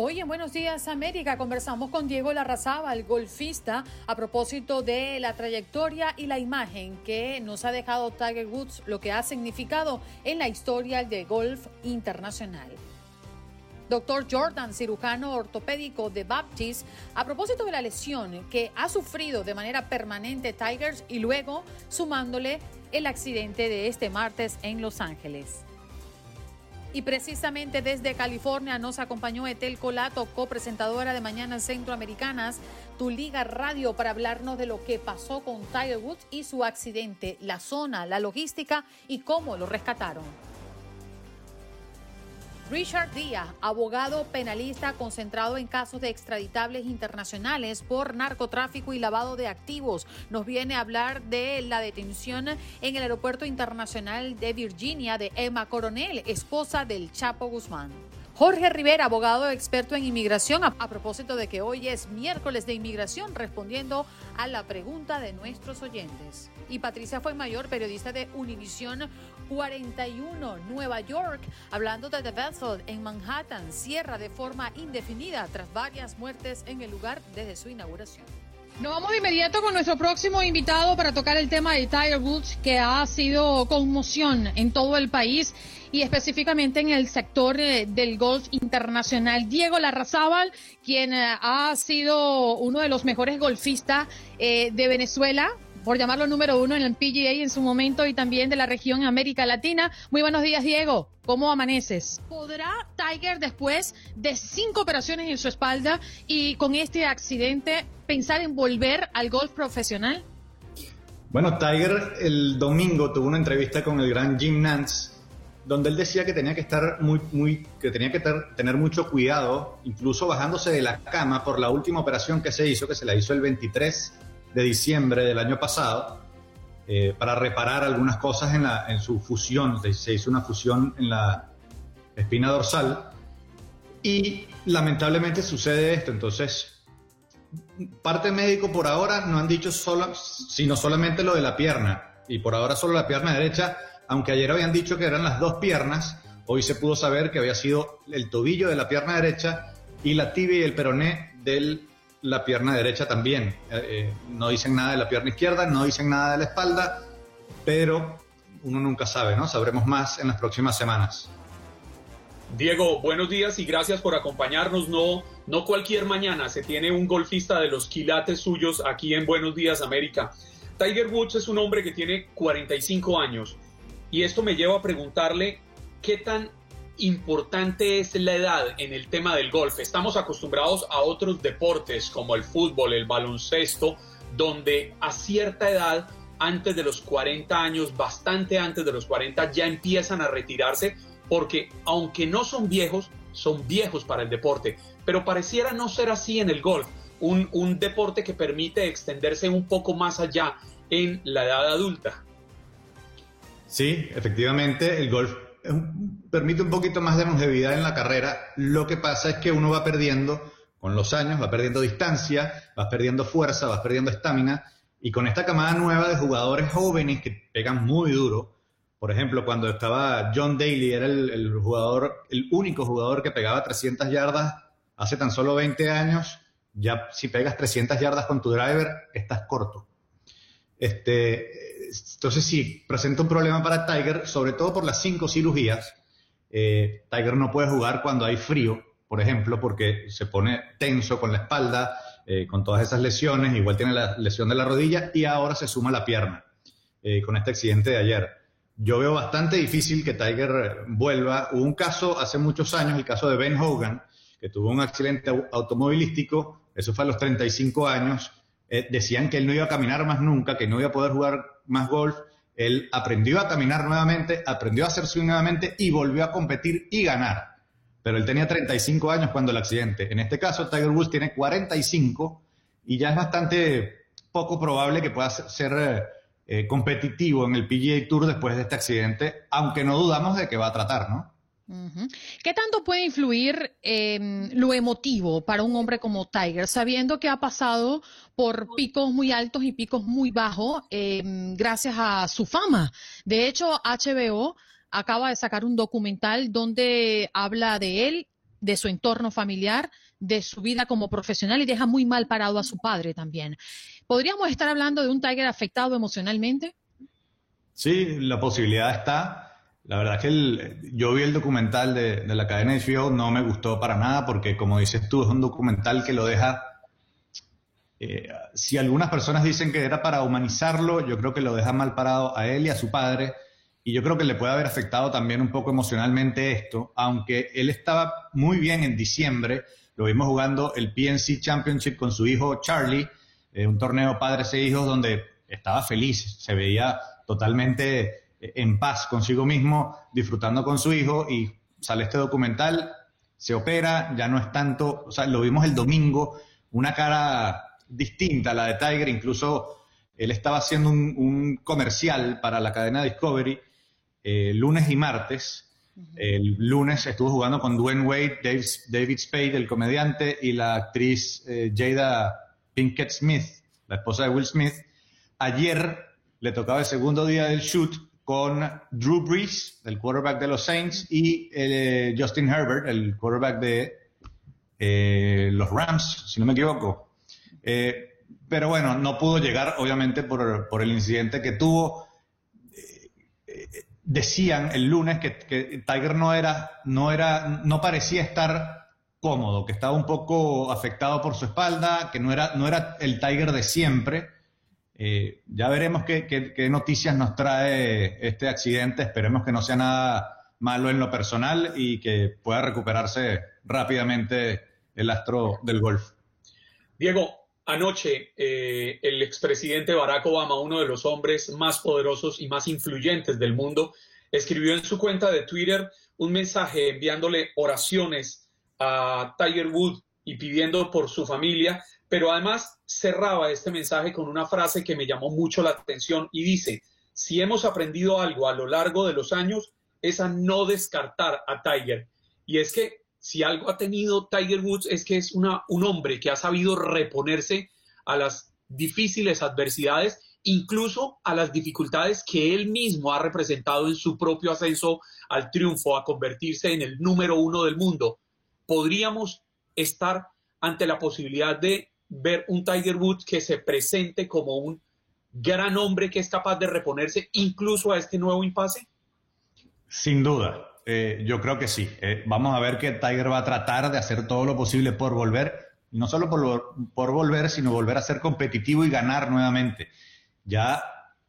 Hoy en Buenos Días América conversamos con Diego el golfista, a propósito de la trayectoria y la imagen que nos ha dejado Tiger Woods, lo que ha significado en la historia del golf internacional. Doctor Jordan, cirujano ortopédico de Baptist, a propósito de la lesión que ha sufrido de manera permanente Tigers y luego sumándole el accidente de este martes en Los Ángeles. Y precisamente desde California nos acompañó Etel Colato, copresentadora de Mañanas Centroamericanas, tu Liga Radio, para hablarnos de lo que pasó con Tiger Woods y su accidente, la zona, la logística y cómo lo rescataron. Richard Díaz, abogado penalista concentrado en casos de extraditables internacionales por narcotráfico y lavado de activos, nos viene a hablar de la detención en el aeropuerto internacional de Virginia de Emma Coronel, esposa del Chapo Guzmán. Jorge Rivera, abogado experto en inmigración, a, propósito de que hoy es miércoles de inmigración, respondiendo a la pregunta de nuestros oyentes. Y Patricia fue mayor, periodista de Univisión 41, Nueva York, hablando de The Vessel en Manhattan, cierra de forma indefinida tras varias muertes en el lugar desde su inauguración. Nos vamos de inmediato con nuestro próximo invitado para tocar el tema de Tiger Woods, que ha sido conmoción en todo el país y específicamente en el sector eh, del golf internacional. Diego Larrazábal, quien eh, ha sido uno de los mejores golfistas eh, de Venezuela, por llamarlo número uno en el PGA en su momento y también de la región América Latina. Muy buenos días, Diego. ¿Cómo amaneces? ¿Podrá Tiger, después de cinco operaciones en su espalda y con este accidente, pensar en volver al golf profesional? Bueno, Tiger el domingo tuvo una entrevista con el gran Jim Nance donde él decía que tenía que estar muy, muy, que tenía que tener mucho cuidado, incluso bajándose de la cama por la última operación que se hizo, que se la hizo el 23 de diciembre del año pasado, eh, para reparar algunas cosas en, la, en su fusión. Se hizo una fusión en la espina dorsal y lamentablemente sucede esto. Entonces, parte médico por ahora no han dicho solo, sino solamente lo de la pierna. Y por ahora solo la pierna derecha aunque ayer habían dicho que eran las dos piernas, hoy se pudo saber que había sido el tobillo de la pierna derecha y la tibia y el peroné de la pierna derecha también. Eh, eh, no dicen nada de la pierna izquierda, no dicen nada de la espalda, pero uno nunca sabe, ¿no? Sabremos más en las próximas semanas. Diego, buenos días y gracias por acompañarnos. No, no cualquier mañana se tiene un golfista de los quilates suyos aquí en Buenos Días América. Tiger Woods es un hombre que tiene 45 años y esto me lleva a preguntarle qué tan importante es la edad en el tema del golf. Estamos acostumbrados a otros deportes como el fútbol, el baloncesto, donde a cierta edad, antes de los 40 años, bastante antes de los 40, ya empiezan a retirarse porque aunque no son viejos, son viejos para el deporte. Pero pareciera no ser así en el golf, un, un deporte que permite extenderse un poco más allá en la edad adulta. Sí, efectivamente, el golf permite un poquito más de longevidad en la carrera. Lo que pasa es que uno va perdiendo con los años, va perdiendo distancia, vas perdiendo fuerza, vas perdiendo estamina. Y con esta camada nueva de jugadores jóvenes que pegan muy duro, por ejemplo, cuando estaba John Daly, era el, jugador, el único jugador que pegaba 300 yardas hace tan solo 20 años. Ya si pegas 300 yardas con tu driver, estás corto. Este, entonces sí, presenta un problema para Tiger, sobre todo por las cinco cirugías. Eh, Tiger no puede jugar cuando hay frío, por ejemplo, porque se pone tenso con la espalda, eh, con todas esas lesiones, igual tiene la lesión de la rodilla y ahora se suma la pierna eh, con este accidente de ayer. Yo veo bastante difícil que Tiger vuelva. Hubo un caso hace muchos años, el caso de Ben Hogan, que tuvo un accidente automovilístico, eso fue a los 35 años, decían que él no iba a caminar más nunca, que no iba a poder jugar más golf, él aprendió a caminar nuevamente, aprendió a hacer nuevamente y volvió a competir y ganar. pero él tenía 35 años cuando el accidente. En este caso, Tiger Woods tiene 45 y ya es bastante poco probable que pueda ser eh, eh, competitivo en el PGA Tour después de este accidente, aunque no dudamos de que va a tratar, ¿no? ¿Qué tanto puede influir lo emotivo para un hombre como Tiger, sabiendo que ha pasado por picos muy altos y picos muy bajos em, gracias a su fama? De hecho, HBO acaba de sacar un documental donde habla de él, de su entorno familiar, de su vida como profesional y deja muy mal parado a su padre también. ¿Podríamos estar hablando de un Tiger afectado emocionalmente? Sí, la posibilidad está. La verdad es que yo vi el documental de, la cadena de HBO, no me gustó para nada porque, como dices tú, es un documental que lo deja... Eh, si algunas personas dicen que era para humanizarlo, yo creo que lo deja mal parado a él y a su padre. Y yo creo que le puede haber afectado también un poco emocionalmente esto, aunque él estaba muy bien en diciembre, lo vimos jugando el PNC Championship con su hijo Charlie, eh, un torneo padres e hijos donde estaba feliz, se veía totalmente en paz consigo mismo, disfrutando con su hijo y sale este documental, se opera, ya no es tanto, o sea, lo vimos el domingo, una cara distinta a la de Tiger, incluso él estaba haciendo un, un comercial para la cadena Discovery eh, lunes y martes. El lunes estuvo jugando con Dwayne Wade, David, Spade, el comediante, y la actriz eh, Jada Pinkett Smith, la esposa de Will Smith. Ayer le tocaba el segundo día del shoot con Drew Brees, el quarterback de los Saints, y eh, Justin Herbert, el quarterback de los Rams, si no me equivoco. pero bueno, no pudo llegar, obviamente, por, por el incidente que tuvo decían el lunes que, Tiger no era, no era, no parecía estar cómodo, que estaba un poco afectado por su espalda, que no era, no era el Tiger de siempre. Eh, ya veremos qué, noticias nos trae este accidente. Esperemos que no sea nada malo en lo personal y que pueda recuperarse rápidamente el astro del golf. Diego, Anoche, eh, el expresidente Barack Obama, uno de los hombres más poderosos y más influyentes del mundo, escribió en su cuenta de Twitter un mensaje enviándole oraciones a Tiger Woods y pidiendo por su familia, pero además cerraba este mensaje con una frase que me llamó mucho la atención y dice, si hemos aprendido algo a lo largo de los años, es a no descartar a Tiger. Y es que si algo ha tenido Tiger Woods es que es una, un hombre que ha sabido reponerse a las difíciles adversidades, incluso a las dificultades que él mismo ha representado en su propio ascenso al triunfo, a convertirse en el número uno del mundo. Podríamos estar ante la posibilidad de ver un Tiger Woods que se presente como un gran hombre que es capaz de reponerse incluso a este nuevo impasse? Sin duda, eh, yo creo que sí. Eh, vamos a ver que Tiger va a tratar de hacer todo lo posible por volver, no solo por, por volver, sino volver a ser competitivo y ganar nuevamente. Ya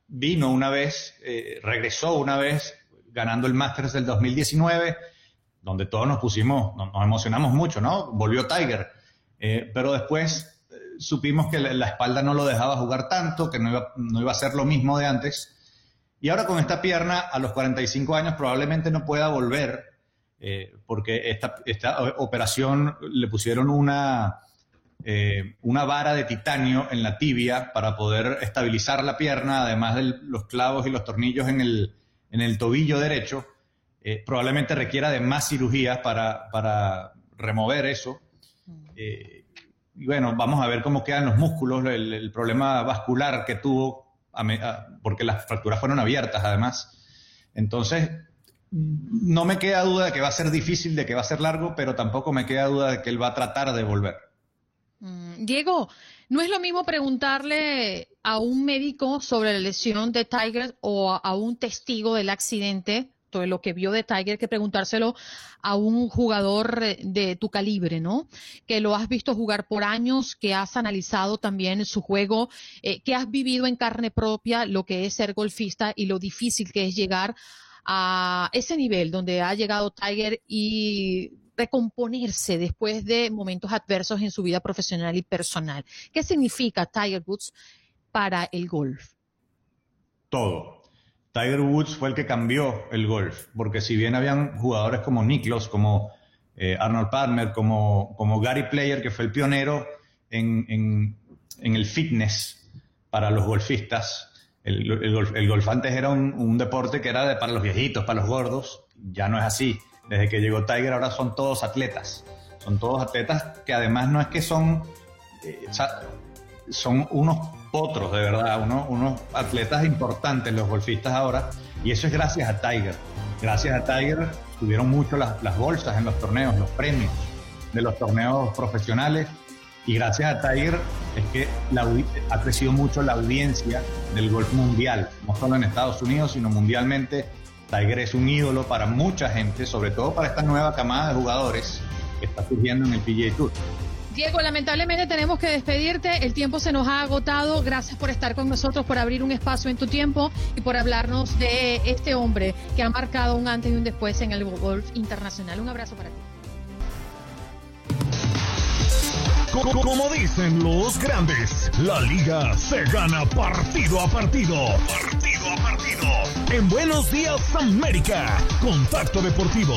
vino una vez, eh, regresó una vez ganando el Masters del 2019, donde todos nos pusimos, nos, emocionamos mucho, ¿no? Volvió Tiger. pero después supimos que la, espalda no lo dejaba jugar tanto, que no iba, no iba a ser lo mismo de antes y ahora con esta pierna, a los 45 años, probablemente no pueda volver, eh, porque esta, esta, operación le pusieron una, eh, una vara de titanio en la tibia para poder estabilizar la pierna, además de los clavos y los tornillos en el, en el tobillo derecho. Eh, probablemente requiera de más cirugías para, para remover eso. Y bueno, vamos a ver cómo quedan los músculos, el, problema vascular que tuvo porque las fracturas fueron abiertas además. Entonces, no me queda duda de que va a ser difícil, de que va a ser largo, pero tampoco me queda duda de que él va a tratar de volver. Mm, Diego, no es lo mismo preguntarle a un médico sobre la lesión de Tiger o a un testigo del accidente todo lo que vio de Tiger que preguntárselo a un jugador de tu calibre, ¿no? Que lo has visto jugar por años, que has analizado también su juego, eh, que has vivido en carne propia lo que es ser golfista y lo difícil que es llegar a ese nivel donde ha llegado Tiger y recomponerse después de momentos adversos en su vida profesional y personal. ¿Qué significa Tiger Woods para el golf? Todo Tiger Woods fue el que cambió el golf, porque si bien habían jugadores como Niklos, como eh, Arnold Palmer, como, como Gary Player, que fue el pionero en, en, el fitness para los golfistas. El, golf, antes era un, deporte que era para los viejitos, para los gordos. Ya no es así. Desde que llegó Tiger ahora son todos atletas. Son todos atletas que además no es que son... Eh, son unos otros, de verdad, unos, unos atletas importantes los golfistas ahora. Y eso es gracias a Tiger. Gracias a Tiger tuvieron mucho las, bolsas en los torneos, los premios de los torneos profesionales. Y gracias a Tiger es que la, ha crecido mucho la audiencia del golf mundial, no solo en Estados Unidos, sino mundialmente. Tiger es un ídolo para mucha gente, sobre todo para esta nueva camada de jugadores que está surgiendo en el PGA Tour. Diego, lamentablemente tenemos que despedirte. El tiempo se nos ha agotado. Gracias por estar con nosotros, por abrir un espacio en tu tiempo y por hablarnos de este hombre que ha marcado un antes y un después en el golf internacional. Un abrazo para ti. Como dicen los grandes, la liga se gana partido a partido. Partido a partido. En Buenos Días América, Contacto Deportivo.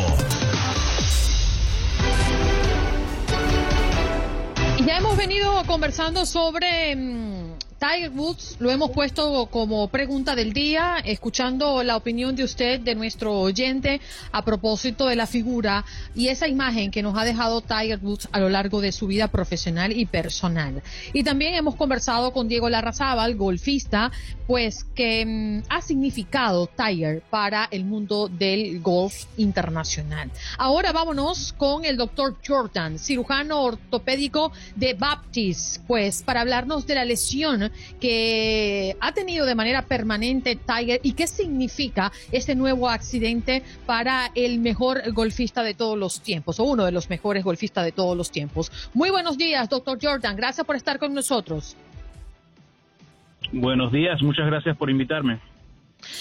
Ya hemos venido conversando sobre mm, Tiger Woods, lo hemos puesto como pregunta del día, escuchando la opinión de usted, de nuestro oyente, a propósito de la figura y esa imagen que nos ha dejado Tiger Woods a lo largo de su vida profesional y personal. Y también hemos conversado con Diego Larrazábal, golfista, pues que mm, ha significado Tiger para el mundo del golf internacional. Ahora vámonos con el doctor Jordan, cirujano ortopédico de Baptist, pues para hablarnos de la lesión que ha tenido de manera permanente Tiger y qué significa este nuevo accidente para el mejor golfista de todos los tiempos o uno de los mejores golfistas de todos los tiempos. Muy buenos días, doctor Jordan. Gracias por estar con nosotros. Buenos días, muchas gracias por invitarme.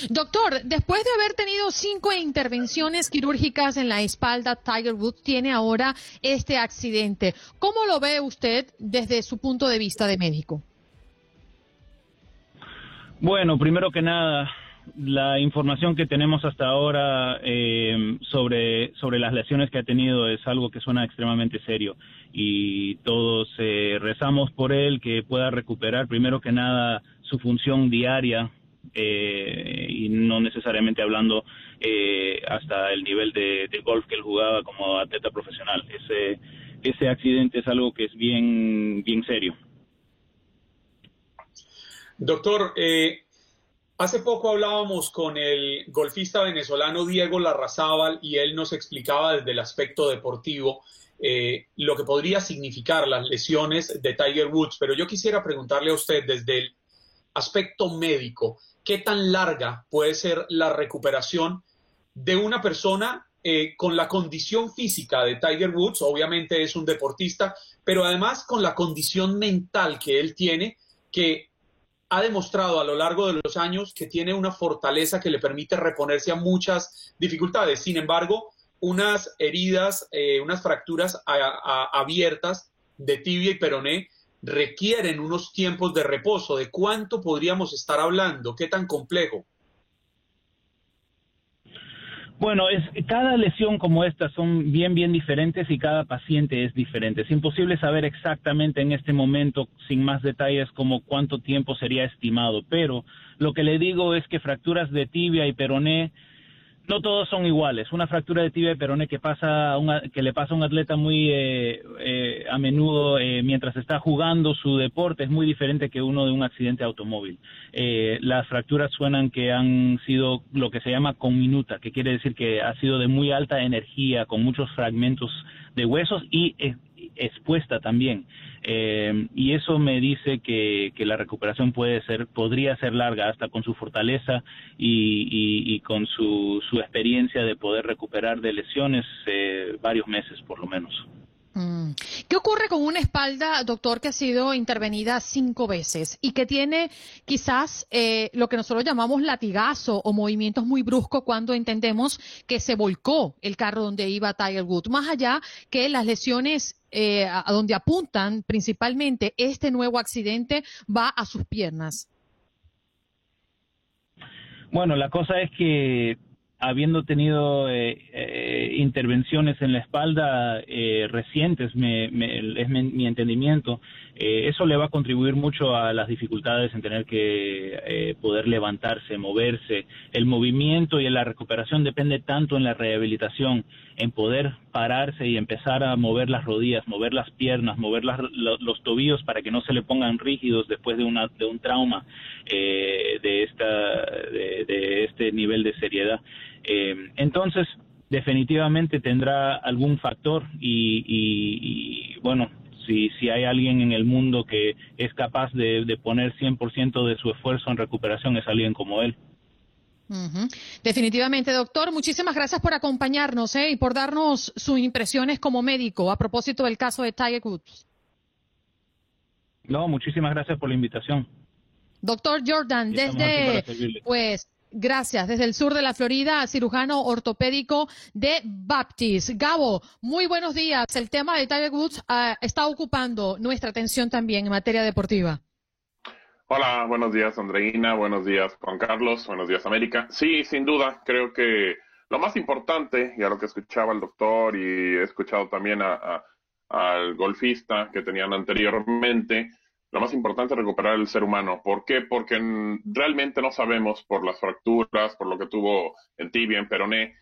Doctor, después de haber tenido cinco intervenciones quirúrgicas en la espalda, Tiger Woods tiene ahora este accidente. ¿Cómo lo ve usted desde su punto de vista de médico? Bueno, primero que nada, la información que tenemos hasta ahora eh, sobre, sobre las lesiones que ha tenido es algo que suena extremadamente serio y todos eh, rezamos por él que pueda recuperar primero que nada su función diaria eh, y no necesariamente hablando hasta el nivel de, de, golf que él jugaba como atleta profesional. Ese, ese accidente es algo que es bien, bien serio. Doctor, eh, hace poco hablábamos con el golfista venezolano Diego Larrazábal y él nos explicaba desde el aspecto deportivo eh, lo que podría significar las lesiones de Tiger Woods, pero yo quisiera preguntarle a usted desde el aspecto médico, ¿qué tan larga puede ser la recuperación de una persona eh, con la condición física de Tiger Woods? Obviamente es un deportista, pero además con la condición mental que él tiene, que ha demostrado a lo largo de los años que tiene una fortaleza que le permite reponerse a muchas dificultades. Sin embargo, unas heridas, eh, unas fracturas abiertas de tibia y peroné requieren unos tiempos de reposo. ¿De cuánto podríamos estar hablando? ¿Qué tan complejo? Bueno, es, cada lesión como esta son bien, bien diferentes y cada paciente es diferente. Es imposible saber exactamente en este momento, sin más detalles, como cuánto tiempo sería estimado, pero lo que le digo es que fracturas de tibia y peroné no todos son iguales. Una fractura de tibia y peroné que pasa que le pasa a un atleta muy eh, eh, a menudo eh, mientras está jugando su deporte es muy diferente que uno de un accidente automóvil. las fracturas suenan que han sido lo que se llama conminuta, que quiere decir que ha sido de muy alta energía, con muchos fragmentos de huesos y expuesta también. Eh, y eso me dice que, que, la recuperación puede ser, podría ser larga hasta con su fortaleza y, y, con su, su, experiencia de poder recuperar de lesiones eh, varios meses por lo menos. Mm. ¿Qué ocurre con una espalda, doctor, que ha sido intervenida cinco veces y que tiene quizás eh, lo que nosotros llamamos latigazo o movimientos muy bruscos cuando entendemos que se volcó el carro donde iba Tiger Woods? Más allá que las lesiones eh, a donde apuntan principalmente este nuevo accidente va a sus piernas. Bueno, la cosa es que habiendo tenido eh, eh, intervenciones en la espalda eh, recientes, me, es mi, entendimiento, eso le va a contribuir mucho a las dificultades en tener que poder levantarse, moverse. El movimiento y la recuperación depende tanto en la rehabilitación, en poder pararse y empezar a mover las rodillas, mover las piernas, mover los tobillos para que no se le pongan rígidos después de, una, de un trauma de, esta, de este nivel de seriedad. Eh, entonces, definitivamente tendrá algún factor y, bueno, si, si hay alguien en el mundo que es capaz de, de poner 100% de su esfuerzo en recuperación, es alguien como él. Definitivamente, doctor. Muchísimas gracias por acompañarnos ¿eh? y por darnos sus impresiones como médico a propósito del caso de Tiger Woods. No, muchísimas gracias por la invitación. Doctor Jordan, desde pues Gracias. Desde el sur de la Florida, cirujano ortopédico de Baptist. Gabo, muy buenos días. El tema de Tiger Woods ah, está ocupando nuestra atención también en materia deportiva. Hola, buenos días Andreina, buenos días Juan Carlos, buenos días América. Sí, sin duda, creo que lo más importante, y a lo que escuchaba el doctor y he escuchado también al golfista que tenían anteriormente, lo más importante es recuperar el ser humano. ¿Por qué? Porque realmente no sabemos por las fracturas, por lo que tuvo en tibia, en peroné,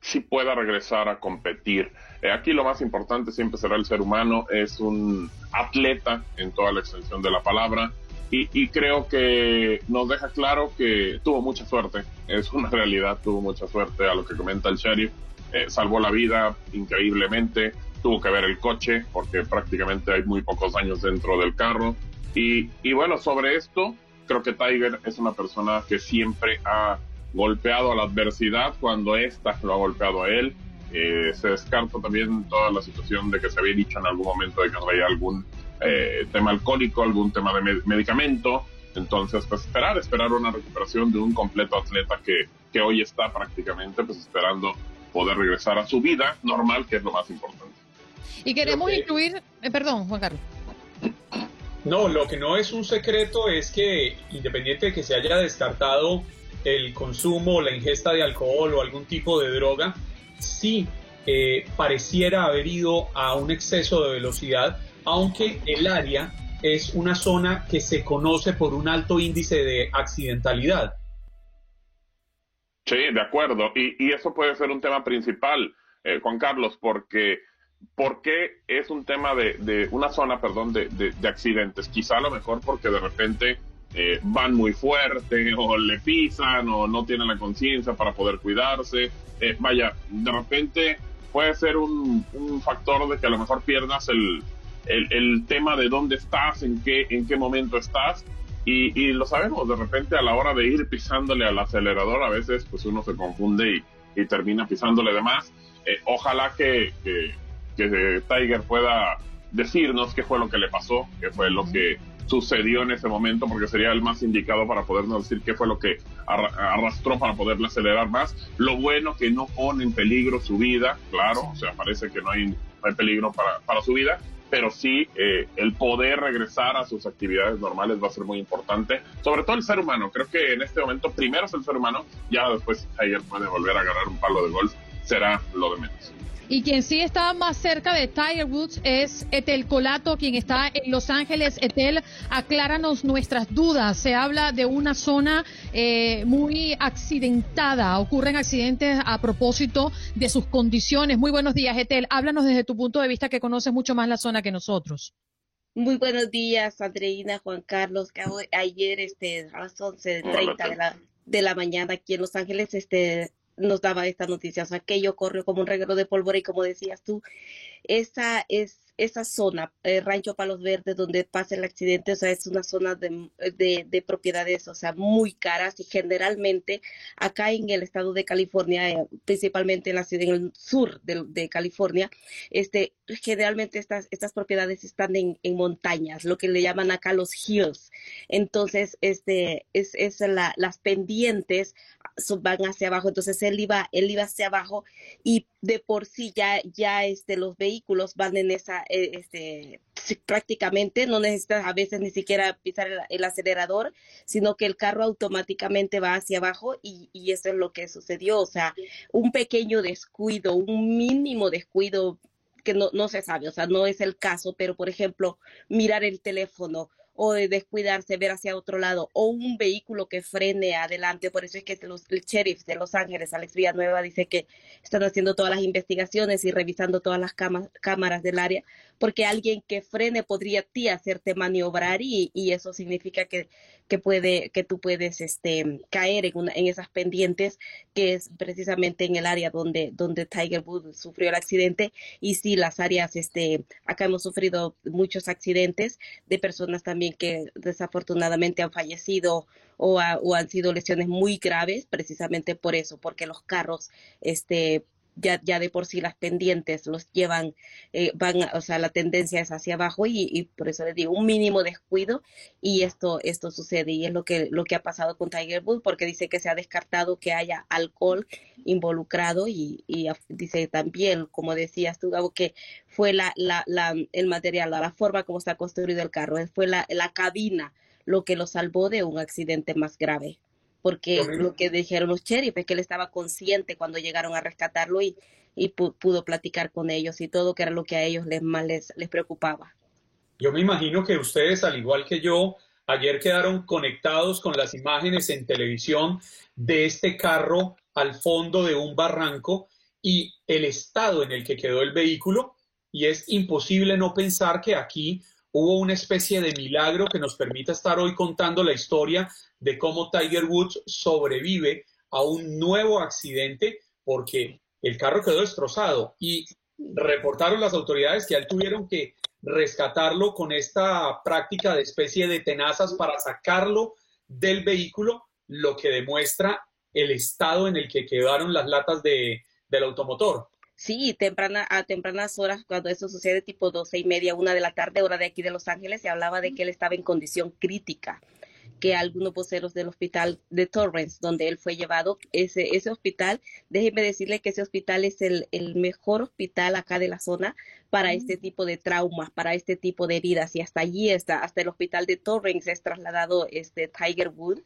si pueda regresar a competir. Eh, aquí lo más importante siempre será el ser humano, es un atleta en toda la extensión de la palabra y, creo que nos deja claro que tuvo mucha suerte, es una realidad, tuvo mucha suerte a lo que comenta el sheriff, eh, salvó la vida increíblemente, tuvo que ver el coche porque prácticamente hay muy pocos años dentro del carro, y, bueno, sobre esto, creo que Tiger es una persona que siempre ha golpeado a la adversidad cuando ésta lo ha golpeado a él. Eh, se descarta también toda la situación de que se había dicho en algún momento de que había algún eh, tema alcohólico, algún tema de medicamento. Entonces, pues esperar, esperar una recuperación de un completo atleta que, que hoy está prácticamente pues esperando poder regresar a su vida normal, que es lo más importante. Y queremos incluir, eh, perdón, Juan Carlos. No, lo que no es un secreto es que independiente de que se haya descartado el consumo, la ingesta de alcohol o algún tipo de droga, sí eh, pareciera haber ido a un exceso de velocidad, aunque el área es una zona que se conoce por un alto índice de accidentalidad. Sí, de acuerdo. Y, eso puede ser un tema principal, eh, Juan Carlos, porque ¿Por qué es un tema de, una zona, perdón, de, accidentes? Quizá a lo mejor porque de repente eh, van muy fuerte o le pisan o no tienen la conciencia para poder cuidarse. Eh, vaya, de repente puede ser un, factor de que a lo mejor pierdas el, tema de dónde estás, en qué, en qué momento estás. Y, lo sabemos, de repente a la hora de ir pisándole al acelerador, a veces pues uno se confunde y, termina pisándole de más. Eh, ojalá que, que Tiger pueda decirnos qué fue lo que le pasó, qué fue lo que sucedió en ese momento, porque sería el más indicado para podernos decir qué fue lo que arrastró para poderle acelerar más. Lo bueno que no pone en peligro su vida, claro, o sea, parece que no hay, hay peligro para, para, su vida, pero sí eh, el poder regresar a sus actividades normales va a ser muy importante, sobre todo el ser humano. Creo que en este momento primero es el ser humano, ya después Tiger puede volver a agarrar un palo de golf, será lo de menos. Y quien sí está más cerca de Tiger Woods es Etel Colato, quien está en Los Ángeles. Etel, acláranos nuestras dudas. Se habla de una zona eh, muy accidentada. Ocurren accidentes a propósito de sus condiciones. Muy buenos días, Etel. Háblanos desde tu punto de vista que conoces mucho más la zona que nosotros. Muy buenos días, Andreina, Juan Carlos. Ayer este, a las 11.30 de la, de la mañana aquí en Los Ángeles este, nos daba estas noticias. Aquello corrió como un reguero de pólvora y como decías tú, esa es esa zona, eh, Rancho Palos Verdes, donde pasa el accidente, o sea, es una zona de, de, propiedades, o sea, muy caras y generalmente acá en el estado de California, eh, principalmente en la en el sur de, de, California, este, generalmente estas, estas propiedades están en, en, montañas, lo que le llaman acá los hills. Entonces, este, es, es la, las pendientes van hacia abajo, entonces él iba, él iba hacia abajo y de por sí ya, ya este, los vehículos van en esa, eh, este, prácticamente no necesitas a veces ni siquiera pisar el, acelerador, sino que el carro automáticamente va hacia abajo y, y, eso es lo que sucedió. O sea, un pequeño descuido, un mínimo descuido que no, no se sabe, o sea, no es el caso, pero por ejemplo, mirar el teléfono o de descuidarse, ver hacia otro lado, o un vehículo que frene adelante. Por eso es que los, el sheriff de Los Ángeles, Alex Villanueva, dice que están haciendo todas las investigaciones y revisando todas las cámaras del área porque alguien que frene podría ti hacerte maniobrar y, y eso significa que, que, puede, que tú puedes este, caer en, una, en esas pendientes, que es precisamente en el área donde, donde Tiger Woods sufrió el accidente. Y sí, las áreas, este, acá hemos sufrido muchos accidentes de personas también que desafortunadamente han fallecido o, o han sido lesiones muy graves, precisamente por eso, porque los carros, este, ya, ya de por sí las pendientes los llevan, eh, van, o sea, la tendencia es hacia abajo y, y, por eso les digo, un mínimo descuido y esto, esto sucede y es lo que, lo que ha pasado con Tiger Woods porque dice que se ha descartado que haya alcohol involucrado y, y dice también, como decías tú, Gabo, que fue la, la, la, el material, la forma como está construido el carro, fue la, la cabina lo que lo salvó de un accidente más grave porque lo que dijeron los sheriff es que él estaba consciente cuando llegaron a rescatarlo y, y pudo platicar con ellos y todo, que era lo que a ellos les, más les, les preocupaba. Yo me imagino que ustedes, al igual que yo, ayer quedaron conectados con las imágenes en televisión de este carro al fondo de un barranco y el estado en el que quedó el vehículo. Y es imposible no pensar que aquí hubo una especie de milagro que nos permita estar hoy contando la historia de cómo Tiger Woods sobrevive a un nuevo accidente porque el carro quedó destrozado y reportaron las autoridades que él tuvieron que rescatarlo con esta práctica de especie de tenazas para sacarlo del vehículo, lo que demuestra el estado en el que quedaron las latas de, del automotor. Sí, temprana, a tempranas horas, cuando eso sucede, tipo doce y media, una de la tarde, hora de aquí de Los Ángeles, se hablaba de que él estaba en condición crítica que algunos voceros del hospital de Torrance, donde él fue llevado, ese, ese hospital, déjeme decirle que ese hospital es el, el mejor hospital acá de la zona para este tipo de traumas, para este tipo de heridas, y hasta allí está, hasta el hospital de Torrance es trasladado este Tiger Wood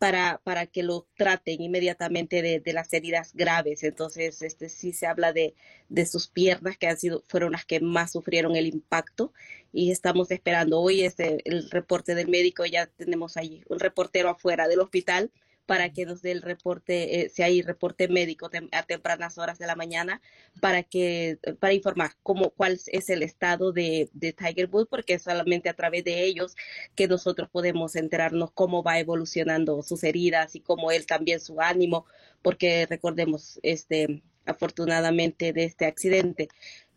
para, para que lo traten inmediatamente de, de, las heridas graves. Entonces, este sí se habla de, de sus piernas, que han sido, fueron las que más sufrieron el impacto, y estamos esperando hoy este, el reporte del médico, ya tenemos allí un reportero afuera del hospital para que nos dé el reporte, eh, si hay reporte médico a tempranas horas de la mañana, para que para informar cómo cuál es el estado de, de Tiger Woods, porque es solamente a través de ellos que nosotros podemos enterarnos cómo va evolucionando sus heridas y cómo él también su ánimo, porque recordemos, este, afortunadamente de este accidente,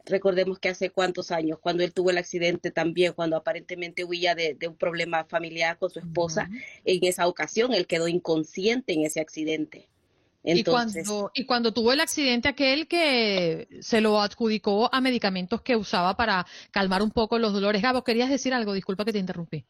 Recordemos que hace cuántos años, cuando él tuvo el accidente también, cuando aparentemente huía de, un problema familiar con su esposa, en esa ocasión él quedó inconsciente en ese accidente. Entonces, y, cuando, y cuando tuvo el accidente aquel que se lo adjudicó a medicamentos que usaba para calmar un poco los dolores. Gabo, querías decir algo, disculpa que te interrumpí.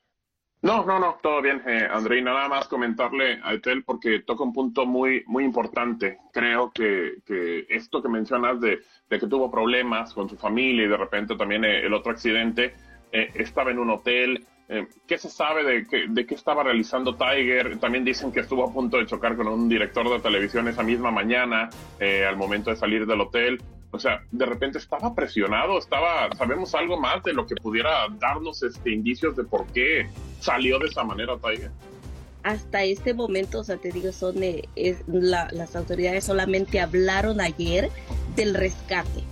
No, no, no, todo bien, eh, André. Nada más comentarle a Etel porque toca un punto muy, muy importante. Creo que, que esto que mencionas de, de, que tuvo problemas con su familia y de repente también eh, el otro accidente, eh, estaba en un hotel. Eh, ¿Qué se sabe de, que, de qué estaba realizando Tiger? También dicen que estuvo a punto de chocar con un director de televisión esa misma mañana al momento de salir del hotel. O sea, de repente estaba presionado, estaba, sabemos algo más de lo que pudiera darnos este indicios de por qué salió de esa manera Tiger. Hasta este momento, o sea, te digo, son las autoridades solamente hablaron ayer del rescate.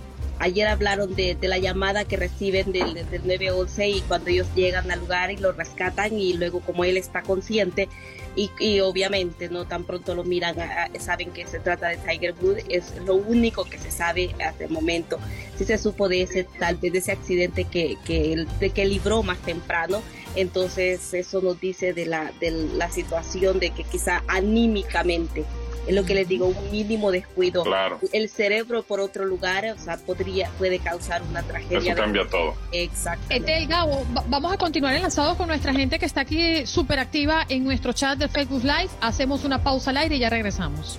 Ayer hablaron de, la llamada que reciben del, del 911 y cuando ellos llegan al lugar y lo rescatan y luego como él está consciente, y, obviamente no tan pronto lo miran, saben que se trata de Tiger Woods, es lo único que se sabe hasta el momento. Si se supo de ese tal vez de ese accidente que, que, de que libró más temprano, entonces eso nos dice de la, de la situación de que quizá anímicamente es lo que les digo, un mínimo descuido. Claro. El cerebro por otro lugar, o sea, podría, puede causar una tragedia. Eso cambia todo. Exacto. Etel Gabo, vamos a continuar enlazados con nuestra gente que está aquí súper activa en nuestro chat de Facebook Live. Hacemos una pausa al aire y ya regresamos.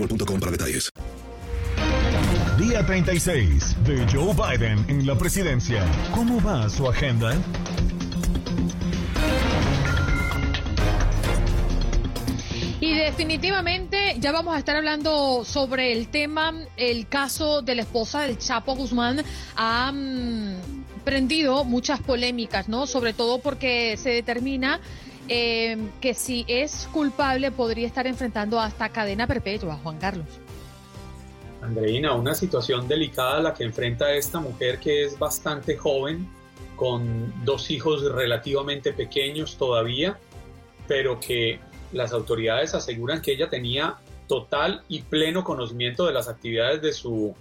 para detalles. Día 36 de Joe Biden en la presidencia. ¿Cómo va su agenda? Y definitivamente ya vamos a estar hablando sobre el tema, el caso de la esposa del Chapo Guzmán ha prendido muchas polémicas, ¿no? Sobre todo porque se determina eh, que si es culpable podría estar enfrentando hasta cadena perpetua, Juan Carlos. Andreina, una situación delicada la que enfrenta esta mujer que es bastante joven, con dos hijos relativamente pequeños todavía, pero que las autoridades aseguran que ella tenía total y pleno conocimiento de las actividades de su,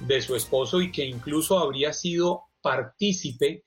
de su esposo y que incluso habría sido partícipe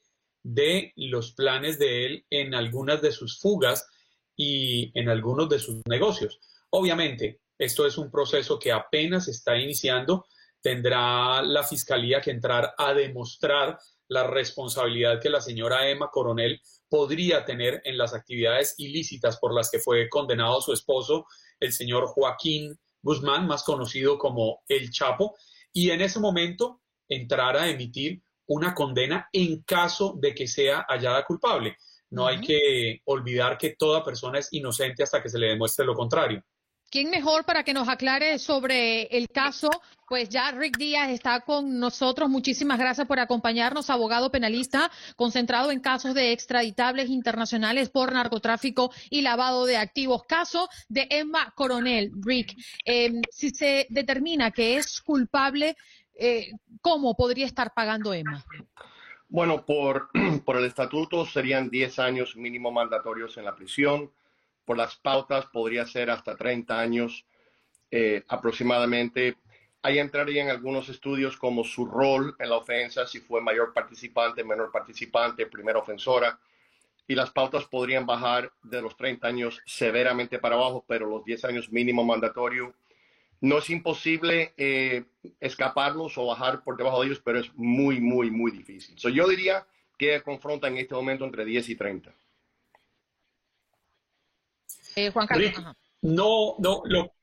de los planes de él en algunas de sus fugas y en algunos de sus negocios. Obviamente, esto es un proceso que apenas está iniciando. Tendrá la fiscalía que entrar a demostrar la responsabilidad que la señora Emma Coronel podría tener en las actividades ilícitas por las que fue condenado su esposo, el señor Joaquín Guzmán, más conocido como El Chapo, y en ese momento entrar a emitir una condena en caso de que sea hallada culpable. No hay que olvidar que toda persona es inocente hasta que se le demuestre lo contrario. ¿Quién mejor para que nos aclare sobre el caso? Pues ya Rick Díaz está con nosotros. Muchísimas gracias por acompañarnos, abogado penalista concentrado en casos de extraditables internacionales por narcotráfico y lavado de activos. Caso de Emma Coronel, Rick. Em, si se determina que es culpable, eh, ¿cómo podría estar pagando Emma? Bueno, por, por el estatuto serían 10 años mínimo mandatorios en la prisión. Por las pautas podría ser hasta 30 años eh, aproximadamente. Ahí entrarían algunos estudios como su rol en la ofensa, si fue mayor participante, menor participante, primera ofensora. Y las pautas podrían bajar de los 30 años severamente para abajo, pero los 10 años mínimo mandatorio no es imposible eh, escaparlos o bajar por debajo de ellos, pero es muy, muy, muy difícil. yo diría que confronta en este momento entre 10 y 30. Eh, Juan Carlos. no, no, lo,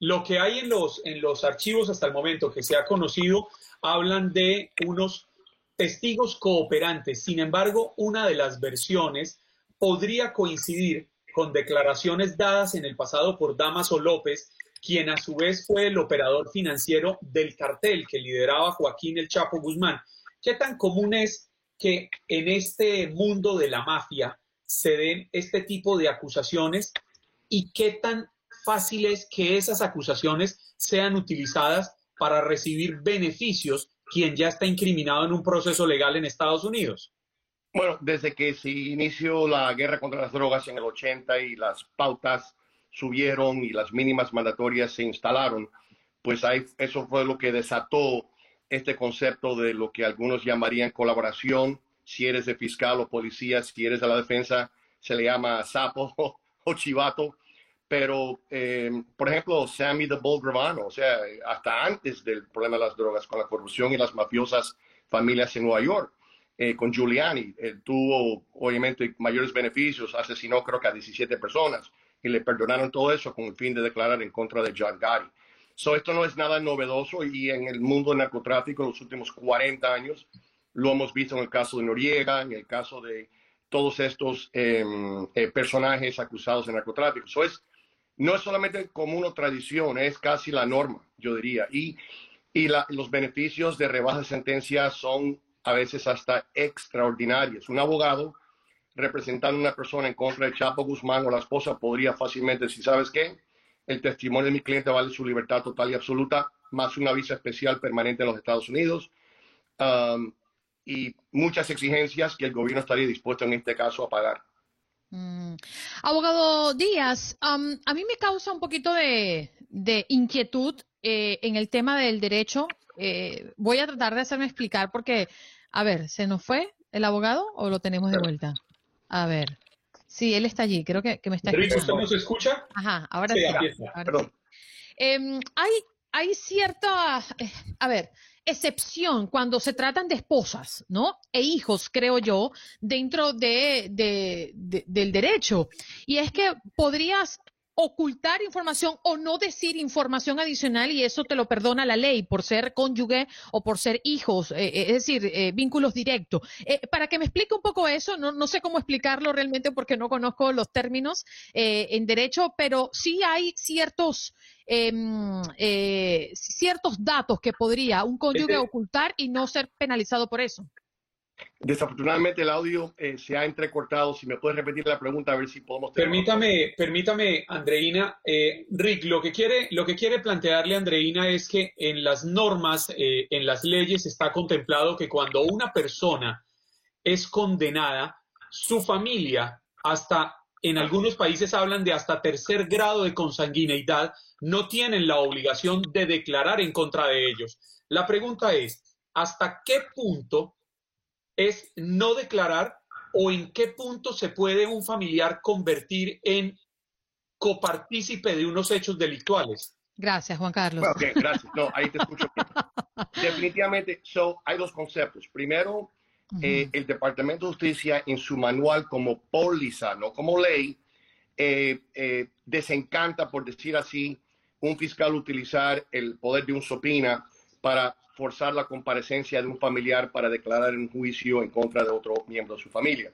lo que hay en los, en los archivos hasta el momento que se ha conocido hablan de unos testigos cooperantes. Sin embargo, una de las versiones podría coincidir con declaraciones dadas en el pasado por Damaso López quien a su vez fue el operador financiero del cartel que lideraba Joaquín El Chapo Guzmán. ¿Qué tan común es que en este mundo de la mafia se den este tipo de acusaciones y qué tan fácil es que esas acusaciones sean utilizadas para recibir beneficios quien ya está incriminado en un proceso legal en Estados Unidos? Bueno, desde que se inició la guerra contra las drogas en el 80 y las pautas subieron y las mínimas mandatorias se instalaron, pues ahí, eso fue lo que desató este concepto de lo que algunos llamarían colaboración. Si eres de fiscal o policía, si eres de la defensa, se le llama sapo o, chivato. Pero, eh, por ejemplo, Sammy the Bull Gravano, o sea, hasta antes del problema de las drogas, con la corrupción y las mafiosas familias en Nueva York, eh, con Giuliani, él tuvo obviamente mayores beneficios, asesinó creo que a 17 personas y le perdonaron todo eso con el fin de declarar en contra de John Gotti. So, esto no es nada novedoso y en el mundo del narcotráfico en los últimos 40 años lo hemos visto en el caso de Noriega, en el caso de todos estos em, eh, personajes acusados de narcotráfico. So, es, no es solamente como una tradición, es casi la norma, yo diría. Y, y los beneficios de rebaja de sentencia son a veces hasta extraordinarios. Un abogado representando a una persona en contra de Chapo Guzmán o la esposa podría fácilmente decir, ¿sabes qué? El testimonio de mi cliente vale su libertad total y absoluta, más una visa especial permanente en los Estados Unidos um, y muchas exigencias que el gobierno estaría dispuesto en este caso a pagar. Mm. Abogado Díaz, um, a mí me causa un poquito de, de inquietud eh, en el tema del derecho. Eh, voy a tratar de hacerme explicar porque, a ver, ¿se nos fue el abogado o lo tenemos de vuelta? A ver. Sí, él está allí, creo que, me está escuchando. ¿Usted nos escucha? Ajá, ahora sí. Em, hay, hay cierta, eh, a ver, excepción cuando se tratan de esposas, ¿no? E hijos, creo yo, dentro de, del derecho. Y es que podrías ocultar información o no decir información adicional y eso te lo perdona la ley por ser cónyuge o por ser hijos, eh, eh, es decir, eh, vínculos directos. para que me explique un poco eso, no, no, sé cómo explicarlo realmente porque no conozco los términos en derecho, pero sí hay ciertos em, ciertos datos que podría un cónyuge este ocultar y no ser penalizado por eso. Desafortunadamente el audio eh, se ha entrecortado. Si me puedes repetir la pregunta a ver si podemos. Permítame, permítame, Andreina. Eh, Rick, lo que quiere, lo que quiere plantearle Andreina es que en las normas, eh, en las leyes está contemplado que cuando una persona es condenada, su familia, hasta en algunos países hablan de hasta tercer grado de consanguineidad, no tienen la obligación de declarar en contra de ellos. La pregunta es, ¿hasta qué punto es no declarar o en qué punto se puede un familiar convertir en copartícipe de unos hechos delictuales. Gracias, Juan Carlos. ok, gracias. No, ahí te escucho. Definitivamente, so, hay dos conceptos. Primero, eh, el Departamento de Justicia en su manual como póliza, no como ley, eh, eh, desencanta, por decir así, un fiscal utilizar el poder de un sopina para forzar la comparecencia de un familiar para declarar un juicio en contra de otro miembro de su familia.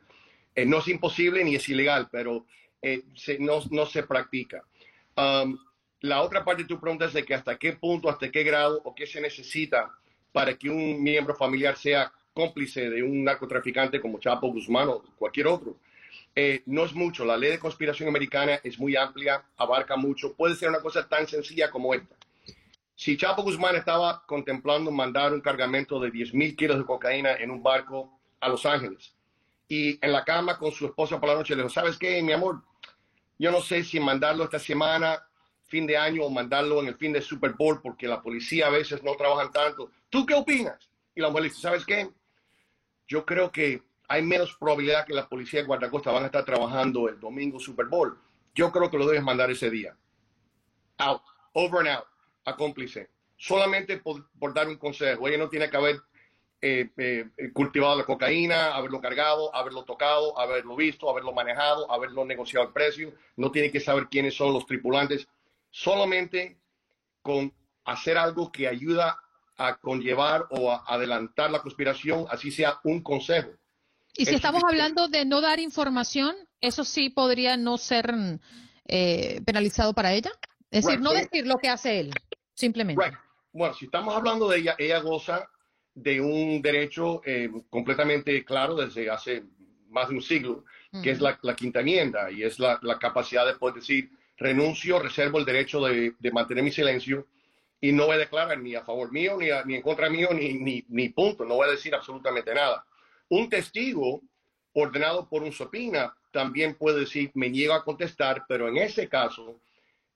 Eh, no es imposible ni es ilegal, pero eh, no, se practica. Um, la otra parte de tu pregunta es de que hasta qué punto, hasta qué grado o qué se necesita para que un miembro familiar sea cómplice de un narcotraficante como Chapo Guzmán o cualquier otro. Eh, no es mucho. La ley de conspiración americana es muy amplia, abarca mucho. Puede ser una cosa tan sencilla como esta. Si Chapo Guzmán estaba contemplando mandar un cargamento de 10 mil kilos de cocaína en un barco a Los Ángeles y en la cama con su esposa por la noche le dijo, ¿sabes qué, mi amor? Yo no sé si mandarlo esta semana, fin de año, o mandarlo en el fin de Super Bowl porque la policía a veces no trabajan tanto. ¿Tú qué opinas? Y la mujer le dice, ¿sabes qué? Yo creo que hay menos probabilidad que la policía de Guardacosta van a estar trabajando el domingo Super Bowl. Yo creo que lo debes mandar ese día. Out, over and out a cómplice, solamente por, dar un consejo. Ella no tiene que haber eh, eh, cultivado la cocaína, haberlo cargado, haberlo tocado, haberlo visto, haberlo manejado, haberlo negociado el precio. No tiene que saber quiénes son los tripulantes. Solamente con hacer algo que ayuda a conllevar o a adelantar la conspiración, así sea un consejo. Y si estamos hablando de no dar información, eso sí podría no ser eh, penalizado para ella. Es decir, no decir lo que hace él. Simplemente. Bueno, si estamos hablando de ella, ella goza de un derecho eh, completamente claro desde hace más de un siglo, que es la, quinta enmienda, y es la, capacidad de poder decir, renuncio, reservo el derecho de, mantener mi silencio y no voy a declarar ni a favor mío, ni, ni en contra mío, ni, ni, ni, punto, no voy a decir absolutamente nada. Un testigo ordenado por un sopina también puede decir, me niego a contestar, pero en ese caso,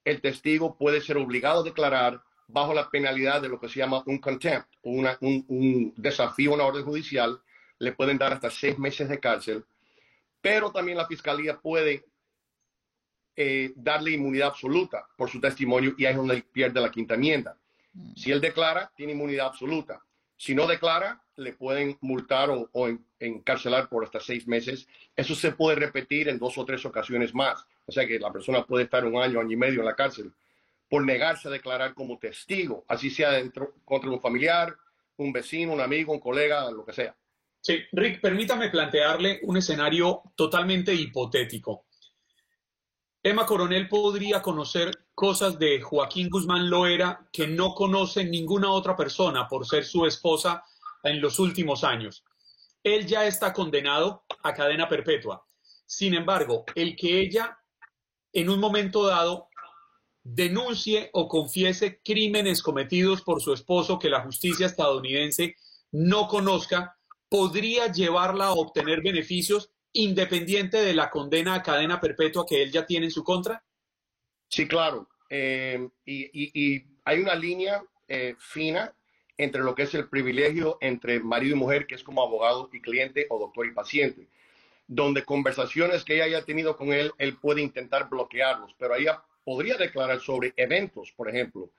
el testigo puede ser obligado a declarar bajo la penalidad de lo que se llama un contempt, un, desafío a una orden judicial, le pueden dar hasta seis meses de cárcel, pero también la fiscalía puede eh, darle inmunidad absoluta por su testimonio y ahí es donde pierde la quinta enmienda. Mm. Si él declara, tiene inmunidad absoluta. Si no declara, le pueden multar o, encarcelar por hasta seis meses. Eso se puede repetir en dos o tres ocasiones más. O sea que la persona puede estar un año, año y medio en la cárcel por negarse a declarar como testigo, así sea dentro, contra un familiar, un vecino, un amigo, un colega, lo que sea. Sí, Rick, permítame plantearle un escenario totalmente hipotético. Emma Coronel podría conocer cosas de Joaquín Guzmán Loera que no conoce ninguna otra persona por ser su esposa en los últimos años. Él ya está condenado a cadena perpetua. Sin embargo, el que ella en un momento dado denuncie o confiese crímenes cometidos por su esposo que la justicia estadounidense no conozca, podría llevarla a obtener beneficios independiente de la condena a cadena perpetua que él ya tiene en su contra? Sí, claro. eh, y, hay una línea eh, fina entre lo que es el privilegio entre marido y mujer, que es como abogado y cliente o doctor y paciente, donde conversaciones que ella haya tenido con él, él puede intentar bloquearlos, pero ella podría declarar sobre eventos, por ejemplo,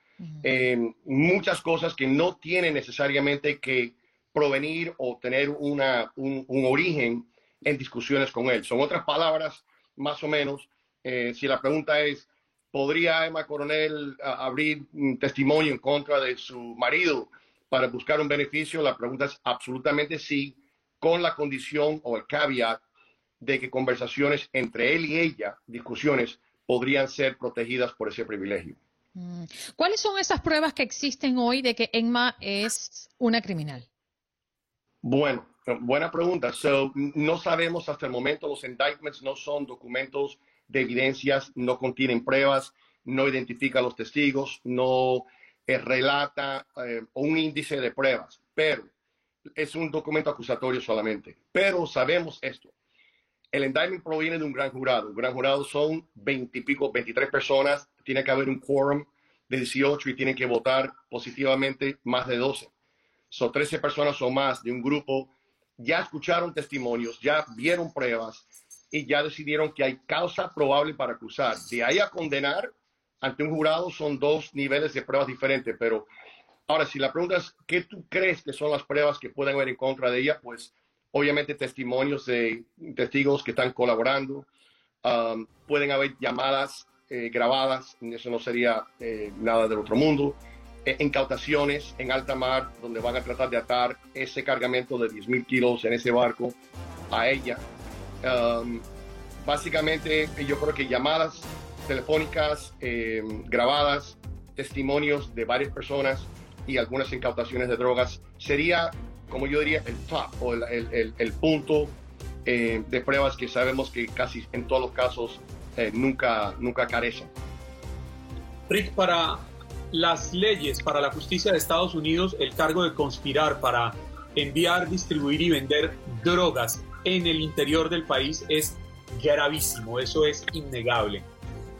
muchas cosas que no tienen necesariamente que provenir o tener una, un, origen en discusiones con él. Son otras palabras, más o menos, eh, si la pregunta es, ¿podría Emma Coronel abrir un testimonio en contra de su marido para buscar un beneficio? La pregunta es absolutamente sí, con la condición o el caveat de que conversaciones entre él y ella, discusiones, podrían ser protegidas por ese privilegio. Mm. ¿Cuáles son esas pruebas que existen hoy de que Emma es una criminal? Bueno, buena pregunta. no sabemos hasta el momento, los indictments no son documentos de evidencias, no contienen pruebas, no identifica a los testigos, no eh, relata eh, un índice de pruebas, pero es un documento acusatorio solamente. Pero sabemos esto. El indictment proviene de un gran jurado. Un gran jurado son veintipico, veintitrés personas. Tiene que haber un quórum de 18 y tienen que votar positivamente más de 12 son 13 personas o más de un grupo, ya escucharon testimonios, ya vieron pruebas y ya decidieron que hay causa probable para acusar. De ahí a condenar ante un jurado son dos niveles de pruebas diferentes, pero ahora si la pregunta es, ¿qué tú crees que son las pruebas que pueden haber en contra de ella? Pues obviamente testimonios de testigos que están colaborando, pueden haber llamadas eh, grabadas, eso no sería eh, nada del otro mundo. Eh, incautaciones en alta mar, donde van a tratar de atar ese cargamento de 10 mil kilos en ese barco a ella. Básicamente, yo creo que llamadas telefónicas eh, grabadas, testimonios de varias personas y algunas incautaciones de drogas sería, como yo diría, el top o el, punto eh, de pruebas que sabemos que casi en todos los casos nunca, nunca carecen. Rick, para las leyes para la justicia de Estados Unidos, el cargo de conspirar para enviar, distribuir y vender drogas en el interior del país es gravísimo, eso es innegable.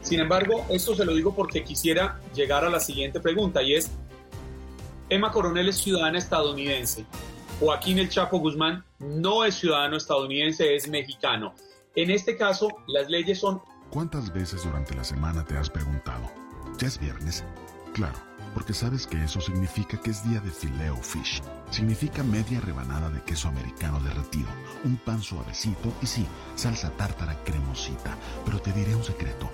Sin embargo, esto se lo digo porque quisiera llegar a la siguiente pregunta y es, Emma Coronel es ciudadana estadounidense. Joaquín El Chapo Guzmán no es ciudadano estadounidense, es mexicano. En este caso, las leyes son... ¿Cuántas veces durante la semana te has preguntado, ya es viernes? Claro, porque sabes que eso significa que es día de fileo fish. Significa media rebanada de queso americano derretido, un pan suavecito y sí, salsa tártara cremosita. Pero te diré un secreto,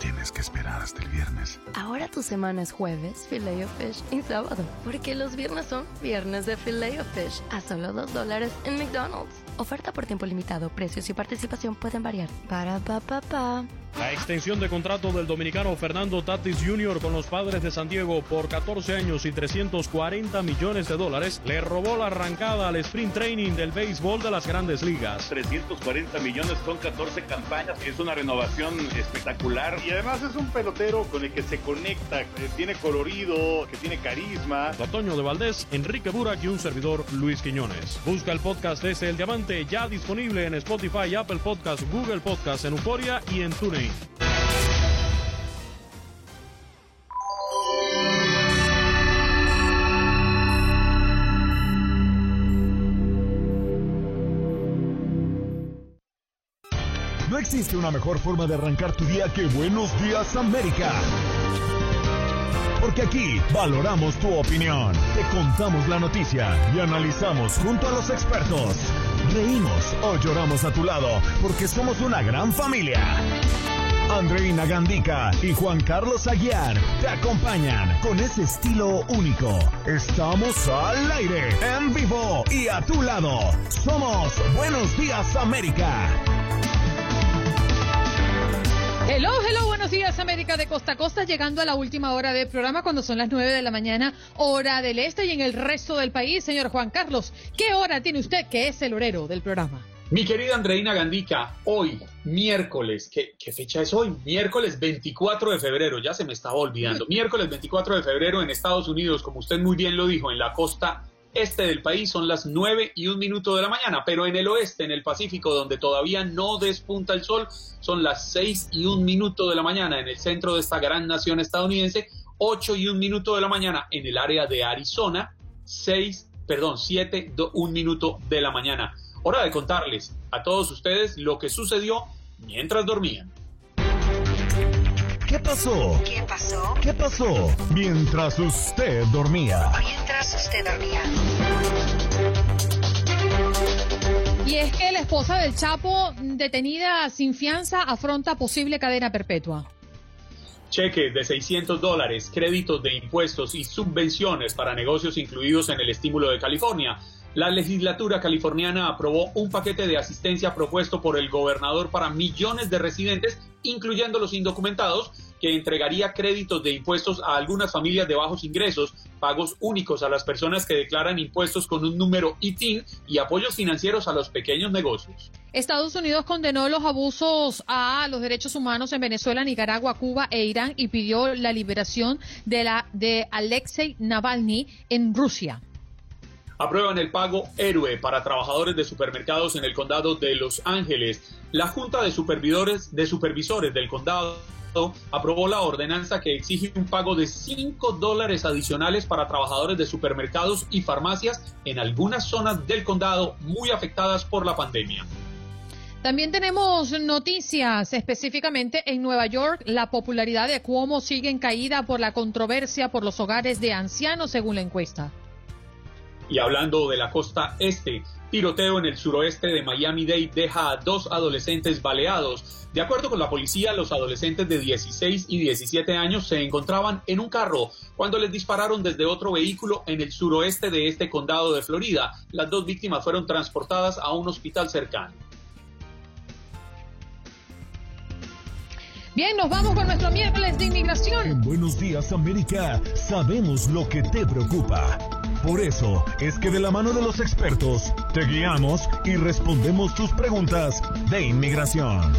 tienes que esperar hasta el viernes. Ahora tu semana es jueves, fileo fish y sábado, porque los viernes son viernes de fileo fish a solo dos dólares en McDonald's. Oferta por tiempo limitado, precios y participación pueden variar. Para pa pa pa. La extensión de contrato del dominicano Fernando Tatis Jr. con los padres de San Diego por 14 años y 340 millones de dólares le robó la arrancada al sprint training del béisbol de las grandes ligas. 340 millones con 14 campañas, es una renovación espectacular y además es un pelotero con el que se conecta, que tiene colorido, que tiene carisma. Antonio de Valdés, Enrique Burak y un servidor Luis Quiñones. Busca el podcast de El Diamante ya disponible en Spotify, Apple Podcast, Google Podcast, en Euforia y en TuneIn. No existe una mejor forma de arrancar tu día que Buenos Días América. Porque aquí valoramos tu opinión, te contamos la noticia y analizamos junto a los expertos. Reímos o lloramos a tu lado porque somos una gran familia. Andreina Gandica y Juan Carlos Aguiar te acompañan con ese estilo único. Estamos al aire, en vivo y a tu lado. Somos Buenos Días América. Hello, hello, buenos días América de Costa a Costa, llegando a la última hora del programa cuando son las 9 de la mañana, hora del este y en el resto del país. Señor Juan Carlos, ¿qué hora tiene usted que es el horero del programa? Mi querida Andreina Gandica, hoy, miércoles, ¿qué, fecha es hoy? Miércoles 24 de febrero, ya se me estaba olvidando. Miércoles 24 de febrero en Estados Unidos, como usted muy bien lo dijo, en la costa este del país son las 9 y un minuto de la mañana, pero en el oeste, en el Pacífico, donde todavía no despunta el sol, son las 6 y un minuto de la mañana en el centro de esta gran nación estadounidense, 8 y un minuto de la mañana en el área de Arizona, 6, perdón, 7, 1 minuto de la mañana. Hora de contarles a todos ustedes lo que sucedió mientras dormían. ¿Qué pasó? ¿Qué pasó? ¿Qué pasó? Mientras usted dormía. Mientras usted dormía. Y es que la esposa del Chapo, detenida sin fianza, afronta posible cadena perpetua. Cheques de 600 dólares, créditos de impuestos y subvenciones para negocios incluidos en el estímulo de California. La legislatura californiana aprobó un paquete de asistencia propuesto por el gobernador para millones de residentes, incluyendo los indocumentados, que entregaría créditos de impuestos a algunas familias de bajos ingresos, pagos únicos a las personas que declaran impuestos con un número ITIN y apoyos financieros a los pequeños negocios. Estados Unidos condenó los abusos a los derechos humanos en Venezuela, Nicaragua, Cuba e Irán y pidió la liberación de la de Alexei Navalny en Rusia aprueban el pago héroe para trabajadores de supermercados en el condado de Los Ángeles. La Junta de Supervisores, de Supervisores del condado aprobó la ordenanza que exige un pago de 5 dólares adicionales para trabajadores de supermercados y farmacias en algunas zonas del condado muy afectadas por la pandemia. También tenemos noticias específicamente en Nueva York. La popularidad de Cuomo sigue en caída por la controversia por los hogares de ancianos, según la encuesta. Y hablando de la costa este, tiroteo en el suroeste de Miami-Dade deja a dos adolescentes baleados. De acuerdo con la policía, los adolescentes de 16 y 17 años se encontraban en un carro cuando les dispararon desde otro vehículo en el suroeste de este condado de Florida. Las dos víctimas fueron transportadas a un hospital cercano. Bien, nos vamos con nuestro miércoles de inmigración. En Buenos Días América sabemos lo que te preocupa. Por eso es que de la mano de los expertos te guiamos y respondemos tus preguntas de inmigración.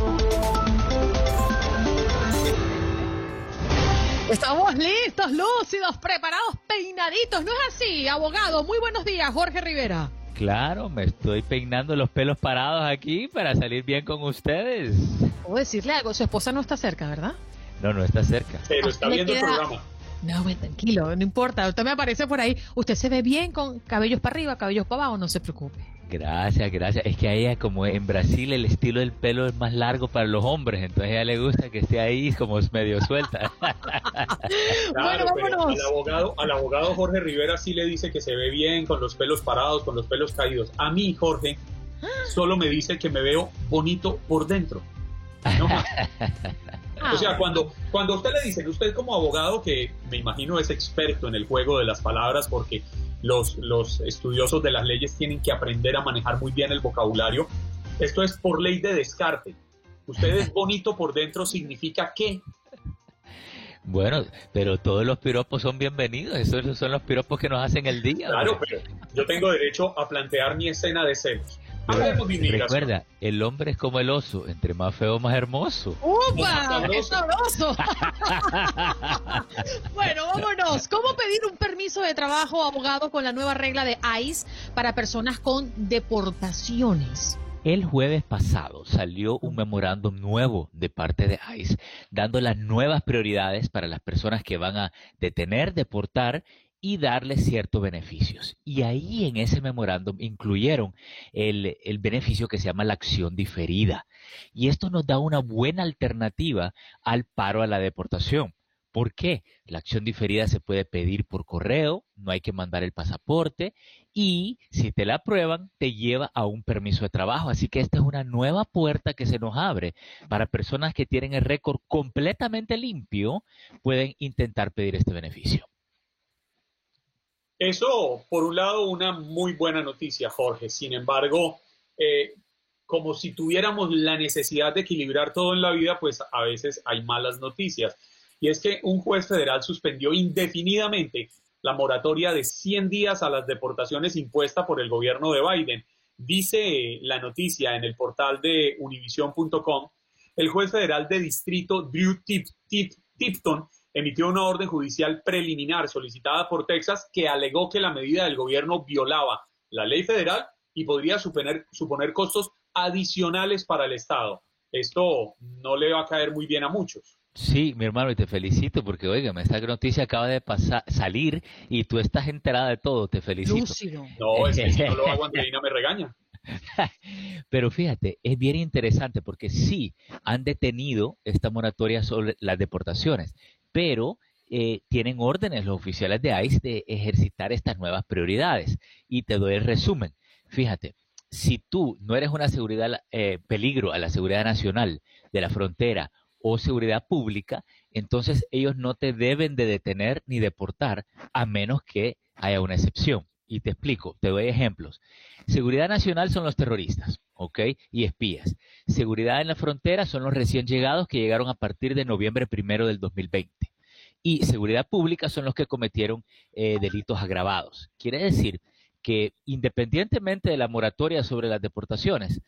Estamos listos, lúcidos, preparados, peinaditos, ¿no es así? Abogado, muy buenos días, Jorge Rivera. Claro, me estoy peinando los pelos parados aquí para salir bien con ustedes. Puedo decirle algo, su esposa no está cerca, ¿verdad? No, no está cerca. Pero está viendo el programa. No, tranquilo, no importa. Usted me aparece por ahí. Usted se ve bien con cabellos para arriba, cabellos para abajo, no se preocupe. Gracias, gracias. Es que a ella, como en Brasil, el estilo del pelo es más largo para los hombres, entonces a ella le gusta que esté ahí como medio suelta. bueno, vámonos. al, abogado, al abogado Jorge Rivera sí le dice que se ve bien con los pelos parados, con los pelos caídos. A mí, Jorge, solo me dice que me veo bonito por dentro. No O sea, cuando, cuando usted le dicen, usted como abogado, que me imagino es experto en el juego de las palabras, porque los, los estudiosos de las leyes tienen que aprender a manejar muy bien el vocabulario, esto es por ley de descarte. Usted es bonito por dentro significa qué? Bueno, pero todos los piropos son bienvenidos, esos son los piropos que nos hacen el día. Claro, pero yo tengo derecho a plantear mi escena de celos. Recuerda, el hombre es como el oso, entre más feo, más hermoso. ¡Upa! ¡Qué sabroso! bueno, vámonos. ¿Cómo pedir un permiso de trabajo, abogado, con la nueva regla de ICE para personas con deportaciones? El jueves pasado salió un memorándum nuevo de parte de ICE, dando las nuevas prioridades para las personas que van a detener, deportar y darles ciertos beneficios. Y ahí en ese memorándum incluyeron el, el, beneficio que se llama la acción diferida. Y esto nos da una buena alternativa al paro a la deportación. ¿Por qué? La acción diferida se puede pedir por correo, no hay que mandar el pasaporte y si te la aprueban te lleva a un permiso de trabajo. Así que esta es una nueva puerta que se nos abre para personas que tienen el récord completamente limpio, pueden intentar pedir este beneficio. Eso, por un lado, una muy buena noticia, Jorge. Sin embargo, eh, como si tuviéramos la necesidad de equilibrar todo en la vida, pues a veces hay malas noticias. Y es que un juez federal suspendió indefinidamente la moratoria de 100 días a las deportaciones impuesta por el gobierno de Biden. Dice la noticia en el portal de univision.com, el juez federal de distrito Drew Tipton emitió una orden judicial preliminar solicitada por Texas que alegó que la medida del gobierno violaba la ley federal y podría suponer, suponer costos adicionales para el Estado. Esto no le va a caer muy bien a muchos. Sí, mi hermano, y te felicito porque, oiga, esta noticia acaba de pasar, salir y tú estás enterada de todo, te felicito. No, es que si no lo hago, Andreina me regaña. Pero fíjate, es bien interesante porque sí han detenido esta moratoria sobre las deportaciones, pero eh, tienen órdenes los oficiales de ICE de ejercitar estas nuevas prioridades. Y te doy el resumen. Fíjate, si tú no eres una seguridad eh, peligro a la seguridad nacional de la frontera o seguridad pública, entonces ellos no te deben de detener ni deportar a menos que haya una excepción. Y te explico, te doy ejemplos. Seguridad nacional son los terroristas, ¿ok? Y espías. Seguridad en la frontera son los recién llegados que llegaron a partir de noviembre primero del 2020. Y seguridad pública son los que cometieron eh, delitos agravados. Quiere decir que independientemente de la moratoria sobre las deportaciones,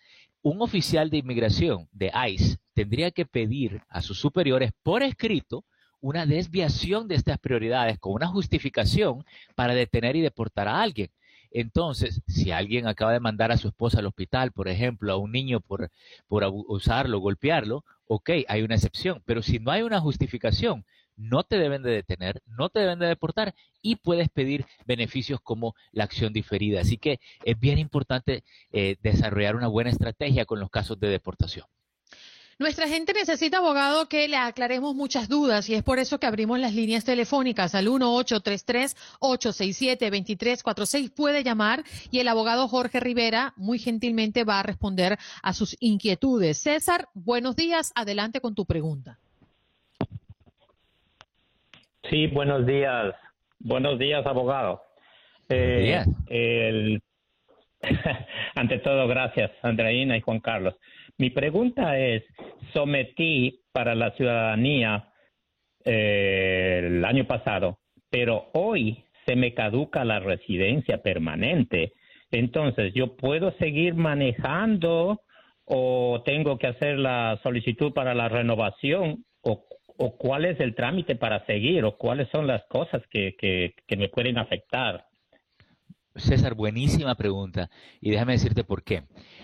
un oficial de inmigración de ICE tendría que pedir a sus superiores por escrito una desviación de estas prioridades con una justificación para detener y deportar a alguien. Entonces, si alguien acaba de mandar a su esposa al hospital, por ejemplo, a un niño por, por usarlo, golpearlo, ok, hay una excepción. Pero si no hay una justificación, no te deben de detener, no te deben de deportar y puedes pedir beneficios como la acción diferida. Así que es bien importante eh, desarrollar una buena estrategia con los casos de deportación. Nuestra gente necesita abogado que le aclaremos muchas dudas y es por eso que abrimos las líneas telefónicas al 1-833-867-2346. Puede llamar y el abogado Jorge Rivera muy gentilmente va a responder a sus inquietudes. César, buenos días. Adelante con tu pregunta. Sí, buenos días. Buenos días, abogado. Eh, ante todo, gracias, Andreina y Juan Carlos. Mi pregunta es, sometí para la ciudadanía eh, el año pasado, pero hoy se me caduca la residencia permanente. Entonces, ¿yo puedo seguir manejando o tengo que hacer la solicitud para la renovación o cuál es el trámite para seguir o cuáles son las cosas que, que, me pueden afectar. César, buenísima pregunta. Y déjame decirte por qué.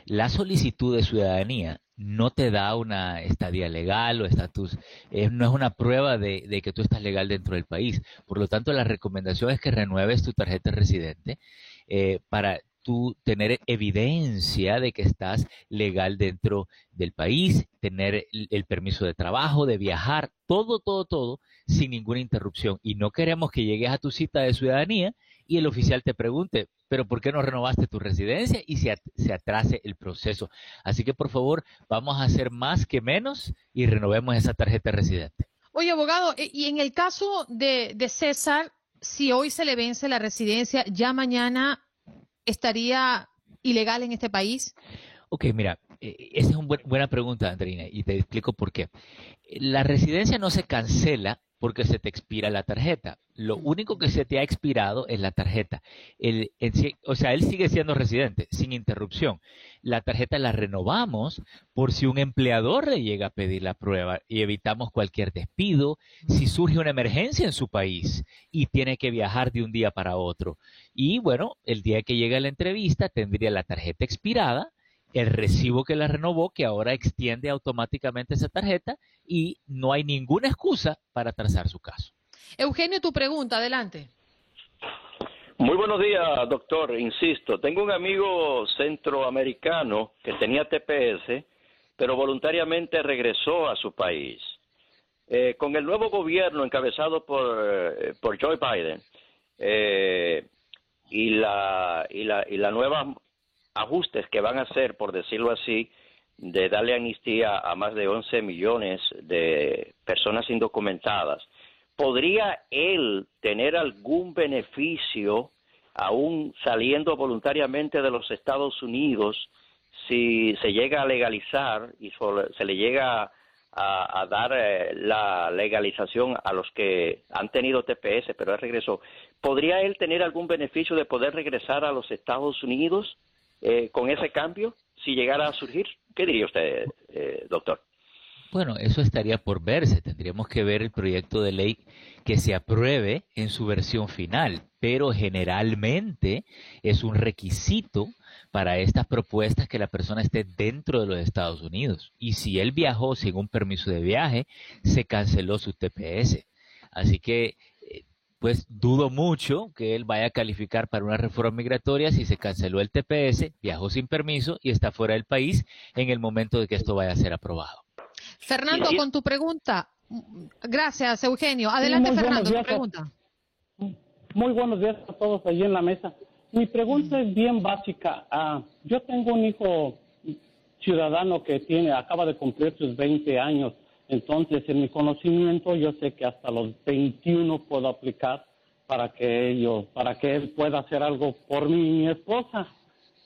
La solicitud de ciudadanía no te da una estadía legal o estatus, eh, no es una prueba de, que tú estás legal dentro del país. Por lo tanto, la recomendación es que renueves tu tarjeta de residente eh, para tú tener evidencia de que estás legal dentro del país, tener el, permiso de trabajo, de viajar, todo, todo, todo, sin ninguna interrupción. Y no queremos que llegues a tu cita de ciudadanía y el oficial te pregunte, pero ¿por qué no renovaste tu residencia? Y se, se atrase el proceso. Así que por favor, vamos a hacer más que menos y renovemos esa tarjeta de residente. Oye, abogado, e, y en el caso de, de César, si hoy se le vence la residencia, ya mañana estaría ilegal en este país? Ok, mira, eh, esa es una buena pregunta, Andrina, y te explico por qué. La residencia no se cancela porque se te expira la tarjeta. Lo único que se te ha expirado es la tarjeta. El, o sea, él sigue siendo residente sin interrupción. La tarjeta la renovamos por si un empleador le llega a pedir la prueba y evitamos cualquier despido, si surge una emergencia en su país y tiene que viajar de un día para otro. Y bueno, el día que llegue la entrevista tendría la tarjeta expirada el recibo que la renovó, que ahora extiende automáticamente esa tarjeta y no hay ninguna excusa para trazar su caso. Eugenio, tu pregunta, adelante. Muy buenos días, doctor. Insisto, tengo un amigo centroamericano que tenía TPS, pero voluntariamente regresó a su país. Eh, con el nuevo gobierno encabezado por, eh, por Joe Biden eh, y, la, y, la, y la nueva ajustes que van a hacer, por decirlo así, de darle amnistía a más de 11 millones de personas indocumentadas, ¿podría él tener algún beneficio aún saliendo voluntariamente de los Estados Unidos si se llega a legalizar y se le llega a, dar eh, la legalización a los que han tenido TPS, pero él regresó? ¿Podría él tener algún beneficio de poder regresar a los Estados Unidos? Eh, con ese cambio, si llegara a surgir? ¿Qué diría usted, eh, doctor? Bueno, eso estaría por verse. Tendríamos que ver el proyecto de ley que se apruebe en su versión final, pero generalmente es un requisito para estas propuestas que la persona esté dentro de los Estados Unidos. Y si él viajó sin un permiso de viaje, se canceló su TPS. Así que, pues dudo mucho que él vaya a calificar para una reforma migratoria si se canceló el TPS, viajó sin permiso y está fuera del país en el momento de que esto vaya a ser aprobado. Fernando, con tu pregunta. Gracias, Eugenio. Adelante, Fernando, tu pregunta. Muy buenos días a todos allí en la mesa. Mi pregunta es bien básica. Ah, yo tengo un hijo ciudadano que tiene, acaba de cumplir sus 20 años. Entonces, en mi conocimiento, yo sé que hasta los 21 puedo aplicar para que ellos, para que él pueda hacer algo por mí y mi esposa.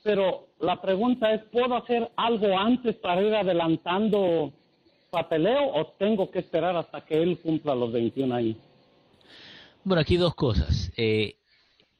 Pero la pregunta es, ¿puedo hacer algo antes para ir adelantando papeleo o tengo que esperar hasta que él cumpla los 21 años? Bueno, aquí dos cosas. Eh,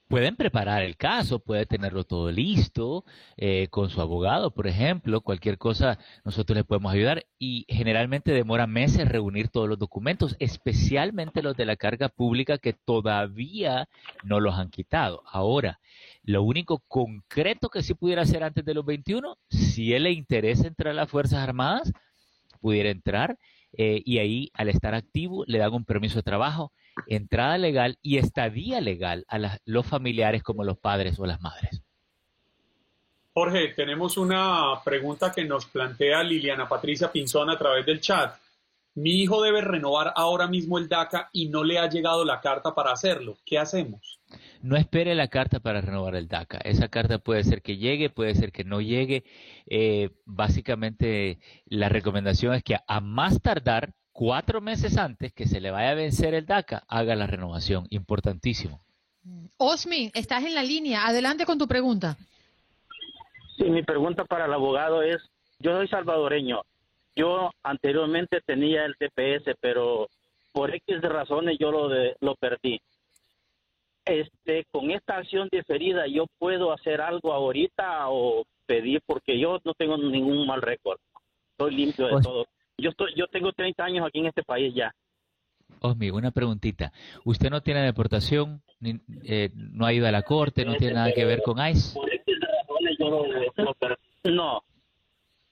pueden preparar el caso, puede tenerlo todo listo eh, con su abogado, por ejemplo, cualquier cosa nosotros le podemos ayudar y generalmente demora meses reunir todos los documentos, especialmente los de la carga pública que todavía no los han quitado. Ahora, lo único concreto que sí pudiera hacer antes de los 21, si él le interesa entrar a las Fuerzas Armadas, pudiera entrar eh, y ahí al estar activo le dan un permiso de trabajo, entrada legal y estadía legal a los familiares como los padres o las madres. Jorge, tenemos una pregunta que nos plantea Liliana Patricia Pinzón a través del chat. Mi hijo debe renovar ahora mismo el DACA y no le ha llegado la carta para hacerlo. ¿Qué hacemos? No espere la carta para renovar el DACA. Esa carta puede ser que llegue, puede ser que no llegue. Eh, básicamente, la recomendación es que a más tardar, cuatro meses antes que se le vaya a vencer el DACA, haga la renovación. Importantísimo. Osmi, estás en la línea. Adelante con tu pregunta. Sí, mi pregunta para el abogado es, yo soy salvadoreño. Yo anteriormente tenía el TPS, pero por X razones yo lo, lo perdí este, con esta acción diferida, yo puedo hacer algo ahorita o pedir porque yo no tengo ningún mal récord. Estoy limpio de pues todo. Yo estoy, yo tengo 30 años aquí en este país ya. Osmi, una preguntita. ¿Usted no tiene deportación? Eh, ¿No ha ido a la corte? ¿No tiene nada que ver con ICE? no.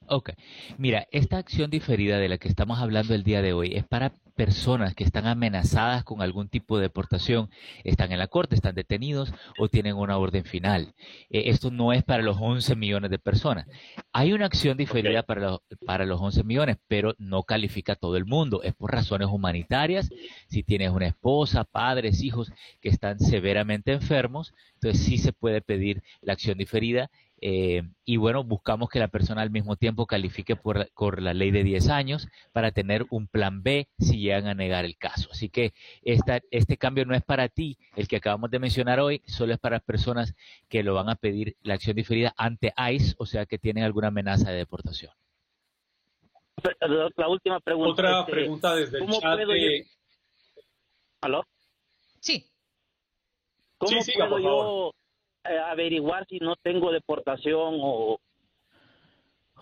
Ok. Mira, esta acción diferida de la que estamos hablando el día de hoy es para personas que están amenazadas con algún tipo de deportación, están en la corte, están detenidos o tienen una orden final. Eh, esto no es para los 11 millones de personas. Hay una acción diferida para, los, para los 11 millones, pero no califica a todo el mundo. Es por razones humanitarias. Si tienes una esposa, padres, hijos que están severamente enfermos, entonces sí se puede pedir la acción diferida eh, y bueno, buscamos que la persona al mismo tiempo califique por, la ley de 10 años para tener un plan B si llegan a negar el caso. Así que esta, este cambio no es para ti, el que acabamos de mencionar hoy, solo es para personas que lo van a pedir la acción diferida ante ICE, o sea que tienen alguna amenaza de deportación. La última pregunta. Otra este, pregunta desde el chat. ¿Aló? Sí. ¿Cómo puedo yo eh, averiguar si no tengo deportación o...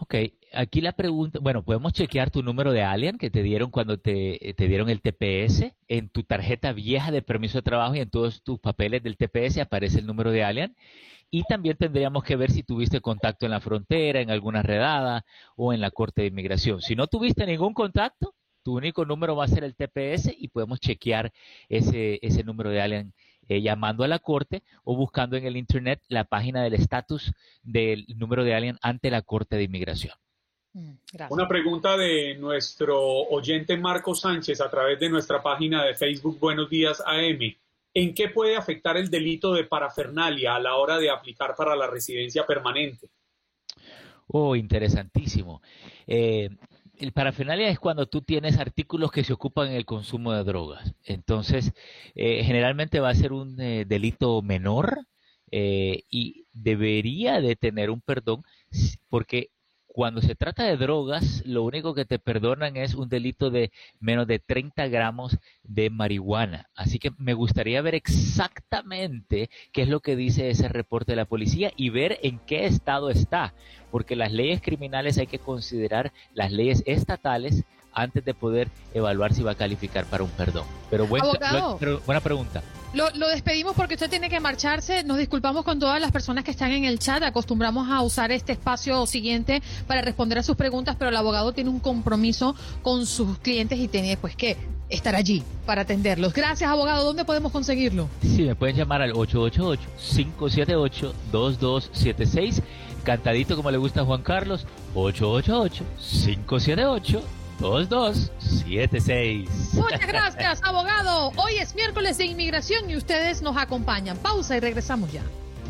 Ok, aquí la pregunta, bueno, podemos chequear tu número de alien que te dieron cuando te, te, dieron el TPS. En tu tarjeta vieja de permiso de trabajo y en todos tus papeles del TPS aparece el número de alien. Y también tendríamos que ver si tuviste contacto en la frontera, en alguna redada o en la Corte de Inmigración. Si no tuviste ningún contacto, tu único número va a ser el TPS y podemos chequear ese, ese número de alien eh, llamando a la corte o buscando en el Internet la página del estatus del número de alguien ante la Corte de Inmigración. Mm, Una pregunta de nuestro oyente Marco Sánchez a través de nuestra página de Facebook Buenos Días AM. ¿En qué puede afectar el delito de parafernalia a la hora de aplicar para la residencia permanente? Oh, interesantísimo. Eh, el parafernalia es cuando tú tienes artículos que se ocupan en el consumo de drogas. Entonces, eh, generalmente va a ser un eh, delito menor eh, y debería de tener un perdón porque cuando se trata de drogas, lo único que te perdonan es un delito de menos de 30 gramos de marihuana. Así que me gustaría ver exactamente qué es lo que dice ese reporte de la policía y ver en qué estado está, porque las leyes criminales hay que considerar las leyes estatales antes de poder evaluar si va a calificar para un perdón. Pero, pero buena pregunta. Lo, lo, despedimos porque usted tiene que marcharse. Nos disculpamos con todas las personas que están en el chat. Acostumbramos a usar este espacio siguiente para responder a sus preguntas, pero el abogado tiene un compromiso con sus clientes y tiene pues que estar allí para atenderlos. Gracias, abogado. ¿Dónde podemos conseguirlo? Sí, me pueden llamar al 888-578-2276. Cantadito como le gusta a Juan Carlos. 888-578. 2276. Muchas gracias, abogado. Hoy es miércoles de inmigración y ustedes nos acompañan. Pausa y regresamos ya.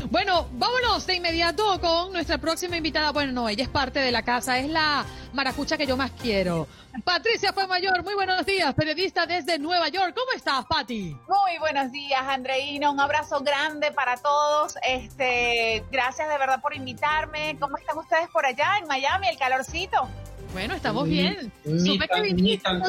Bueno, vámonos de inmediato con nuestra próxima invitada. Bueno, no, ella es parte de la casa, es la maracucha que yo más quiero. Patricia fue mayor, muy buenos días, periodista desde Nueva York. ¿Cómo estás, Pati? Muy buenos días, Andreina. Un abrazo grande para todos. Este, gracias de verdad por invitarme. ¿Cómo están ustedes por allá en Miami, el calorcito? Bueno, estamos bien. Ni, tan, ni tan.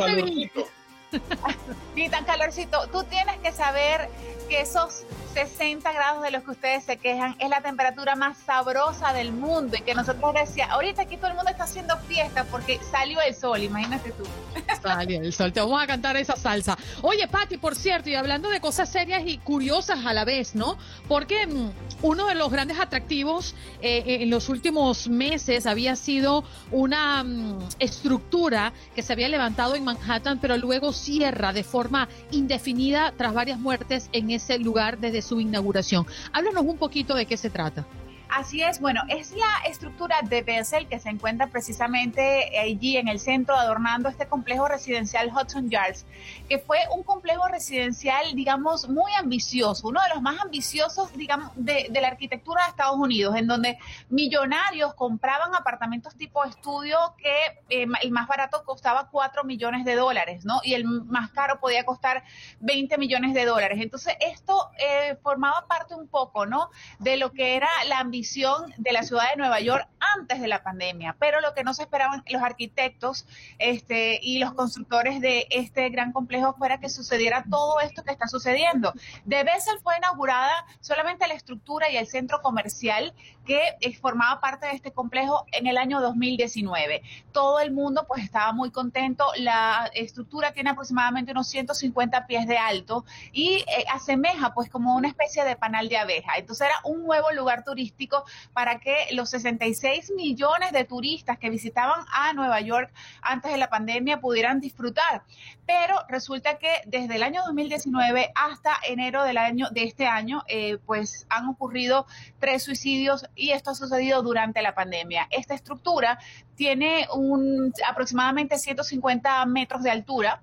ni tan calorcito. Tú tienes que saber que esos 60 grados de los que ustedes se quejan es la temperatura más sabrosa del mundo y que nosotros decíamos, ahorita aquí todo el mundo está haciendo fiesta porque salió el sol, imagínate tú. Salió el sol, te vamos a cantar esa salsa. Oye, Patti, por cierto, y hablando de cosas serias y curiosas a la vez, ¿no? Porque mm, uno de los grandes atractivos eh, en los últimos meses había sido una mm, estructura que se había levantado en Manhattan, pero luego cierra de forma indefinida tras varias muertes en ese lugar desde su inauguración. Háblanos un poquito de qué se trata. Así es, bueno, es la estructura de Bessel que se encuentra precisamente allí en el centro adornando este complejo residencial Hudson Yards, que fue un complejo residencial, digamos, muy ambicioso, uno de los más ambiciosos, digamos, de, la arquitectura de Estados Unidos, en donde millonarios compraban apartamentos tipo estudio que eh, el más barato costaba 4 millones de dólares, ¿no? Y el más caro podía costar 20 millones de dólares. Entonces, esto eh, formaba parte un poco, ¿no? De lo que era la ambición de la ciudad de Nueva York antes de la pandemia, pero lo que no se esperaban los arquitectos este, y los constructores de este gran complejo fuera que sucediera todo esto que está sucediendo. De Bessel fue inaugurada solamente la estructura y el centro comercial que eh, formaba parte de este complejo en el año 2019. Todo el mundo pues estaba muy contento. La estructura tiene aproximadamente unos 150 pies de alto y eh, asemeja pues como una especie de panal de abeja. Entonces era un nuevo lugar turístico para que los 66 millones de turistas que visitaban a Nueva York antes de la pandemia pudieran disfrutar. Pero resulta que desde el año 2019 hasta enero del año de este año, eh, pues han ocurrido tres suicidios y esto ha sucedido durante la pandemia. Esta estructura tiene un aproximadamente 150 metros de altura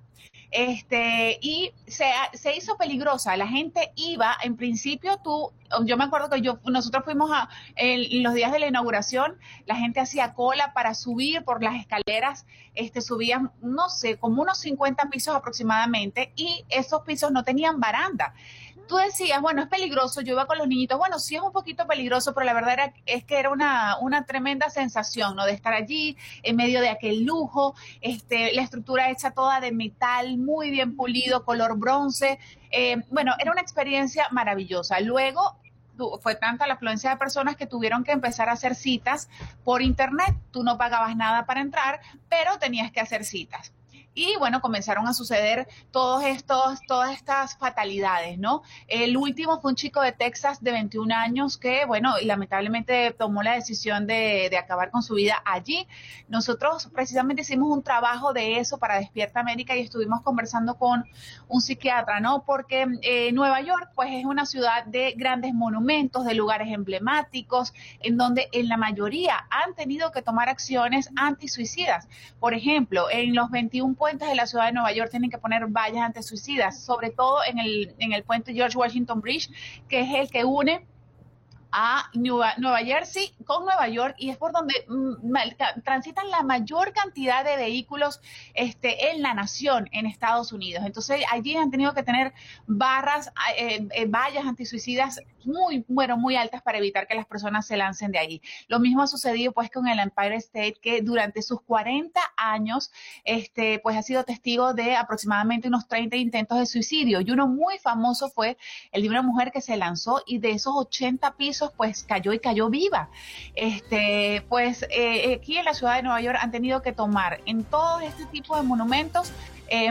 este, y se, se, hizo peligrosa. La gente iba, en principio tú, yo me acuerdo que yo, nosotros fuimos a, en los días de la inauguración, la gente hacía cola para subir por las escaleras, este, subían, no sé, como unos 50 pisos aproximadamente, y esos pisos no tenían baranda tú decías, bueno, es peligroso, yo iba con los niñitos, bueno, sí es un poquito peligroso, pero la verdad era, es que era una, una tremenda sensación, ¿no? De estar allí en medio de aquel lujo, este, la estructura hecha toda de metal, muy bien pulido, color bronce, eh, bueno, era una experiencia maravillosa. Luego fue tanta la afluencia de personas que tuvieron que empezar a hacer citas por internet. Tú no pagabas nada para entrar, pero tenías que hacer citas. Y bueno, comenzaron a suceder todos estos, todas estas fatalidades, ¿no? El último fue un chico de Texas de 21 años que, bueno, lamentablemente tomó la decisión de, acabar con su vida allí. Nosotros precisamente hicimos un trabajo de eso para Despierta América y estuvimos conversando con un psiquiatra, ¿no? Porque eh, Nueva York, pues es una ciudad de grandes monumentos, de lugares emblemáticos, en donde en la mayoría han tenido que tomar acciones antisuicidas. Por ejemplo, en los 21 puentes de la ciudad de Nueva York tienen que poner vallas antisuicidas, sobre todo en el, en el puente George Washington Bridge, que es el que une a Nueva, Jersey con Nueva York y es por donde mm, transitan la mayor cantidad de vehículos este, en la nación, en Estados Unidos. Entonces allí han tenido que tener barras, eh, eh, vallas antisuicidas muy, bueno, muy altas para evitar que las personas se lancen de ahí. Lo mismo ha sucedido pues con el Empire State, que durante sus 40 años, este, pues ha sido testigo de aproximadamente unos 30 intentos de suicidio. Y uno muy famoso fue el de una mujer que se lanzó y de esos 80 pisos, pues cayó y cayó viva. Este, pues eh, aquí en la ciudad de Nueva York han tenido que tomar en todo este tipo de monumentos eh,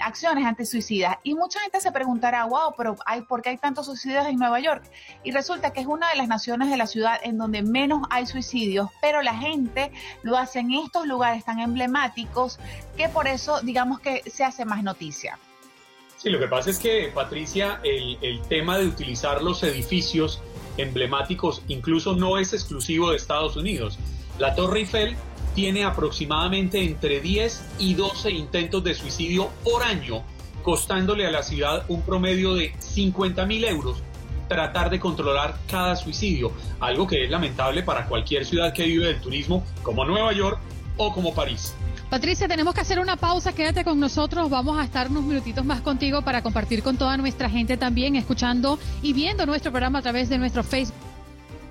acciones antisuicidas. Y mucha gente se preguntará, wow, pero hay, ¿por qué hay tantos suicidios en Nueva York? Y resulta que es una de las naciones de la ciudad en donde menos hay suicidios, pero la gente lo hace en estos lugares tan emblemáticos que por eso digamos que se hace más noticia. Sí, lo que pasa es que, Patricia, el, el tema de utilizar los edificios emblemáticos incluso no es exclusivo de Estados Unidos. La Torre Eiffel tiene aproximadamente entre 10 y 12 intentos de suicidio por año, costándole a la ciudad un promedio de 50 mil euros tratar de controlar cada suicidio, algo que es lamentable para cualquier ciudad que vive del turismo como Nueva York o como París. Patricia, tenemos que hacer una pausa, quédate con nosotros, vamos a estar unos minutitos más contigo para compartir con toda nuestra gente también, escuchando y viendo nuestro programa a través de nuestro Facebook.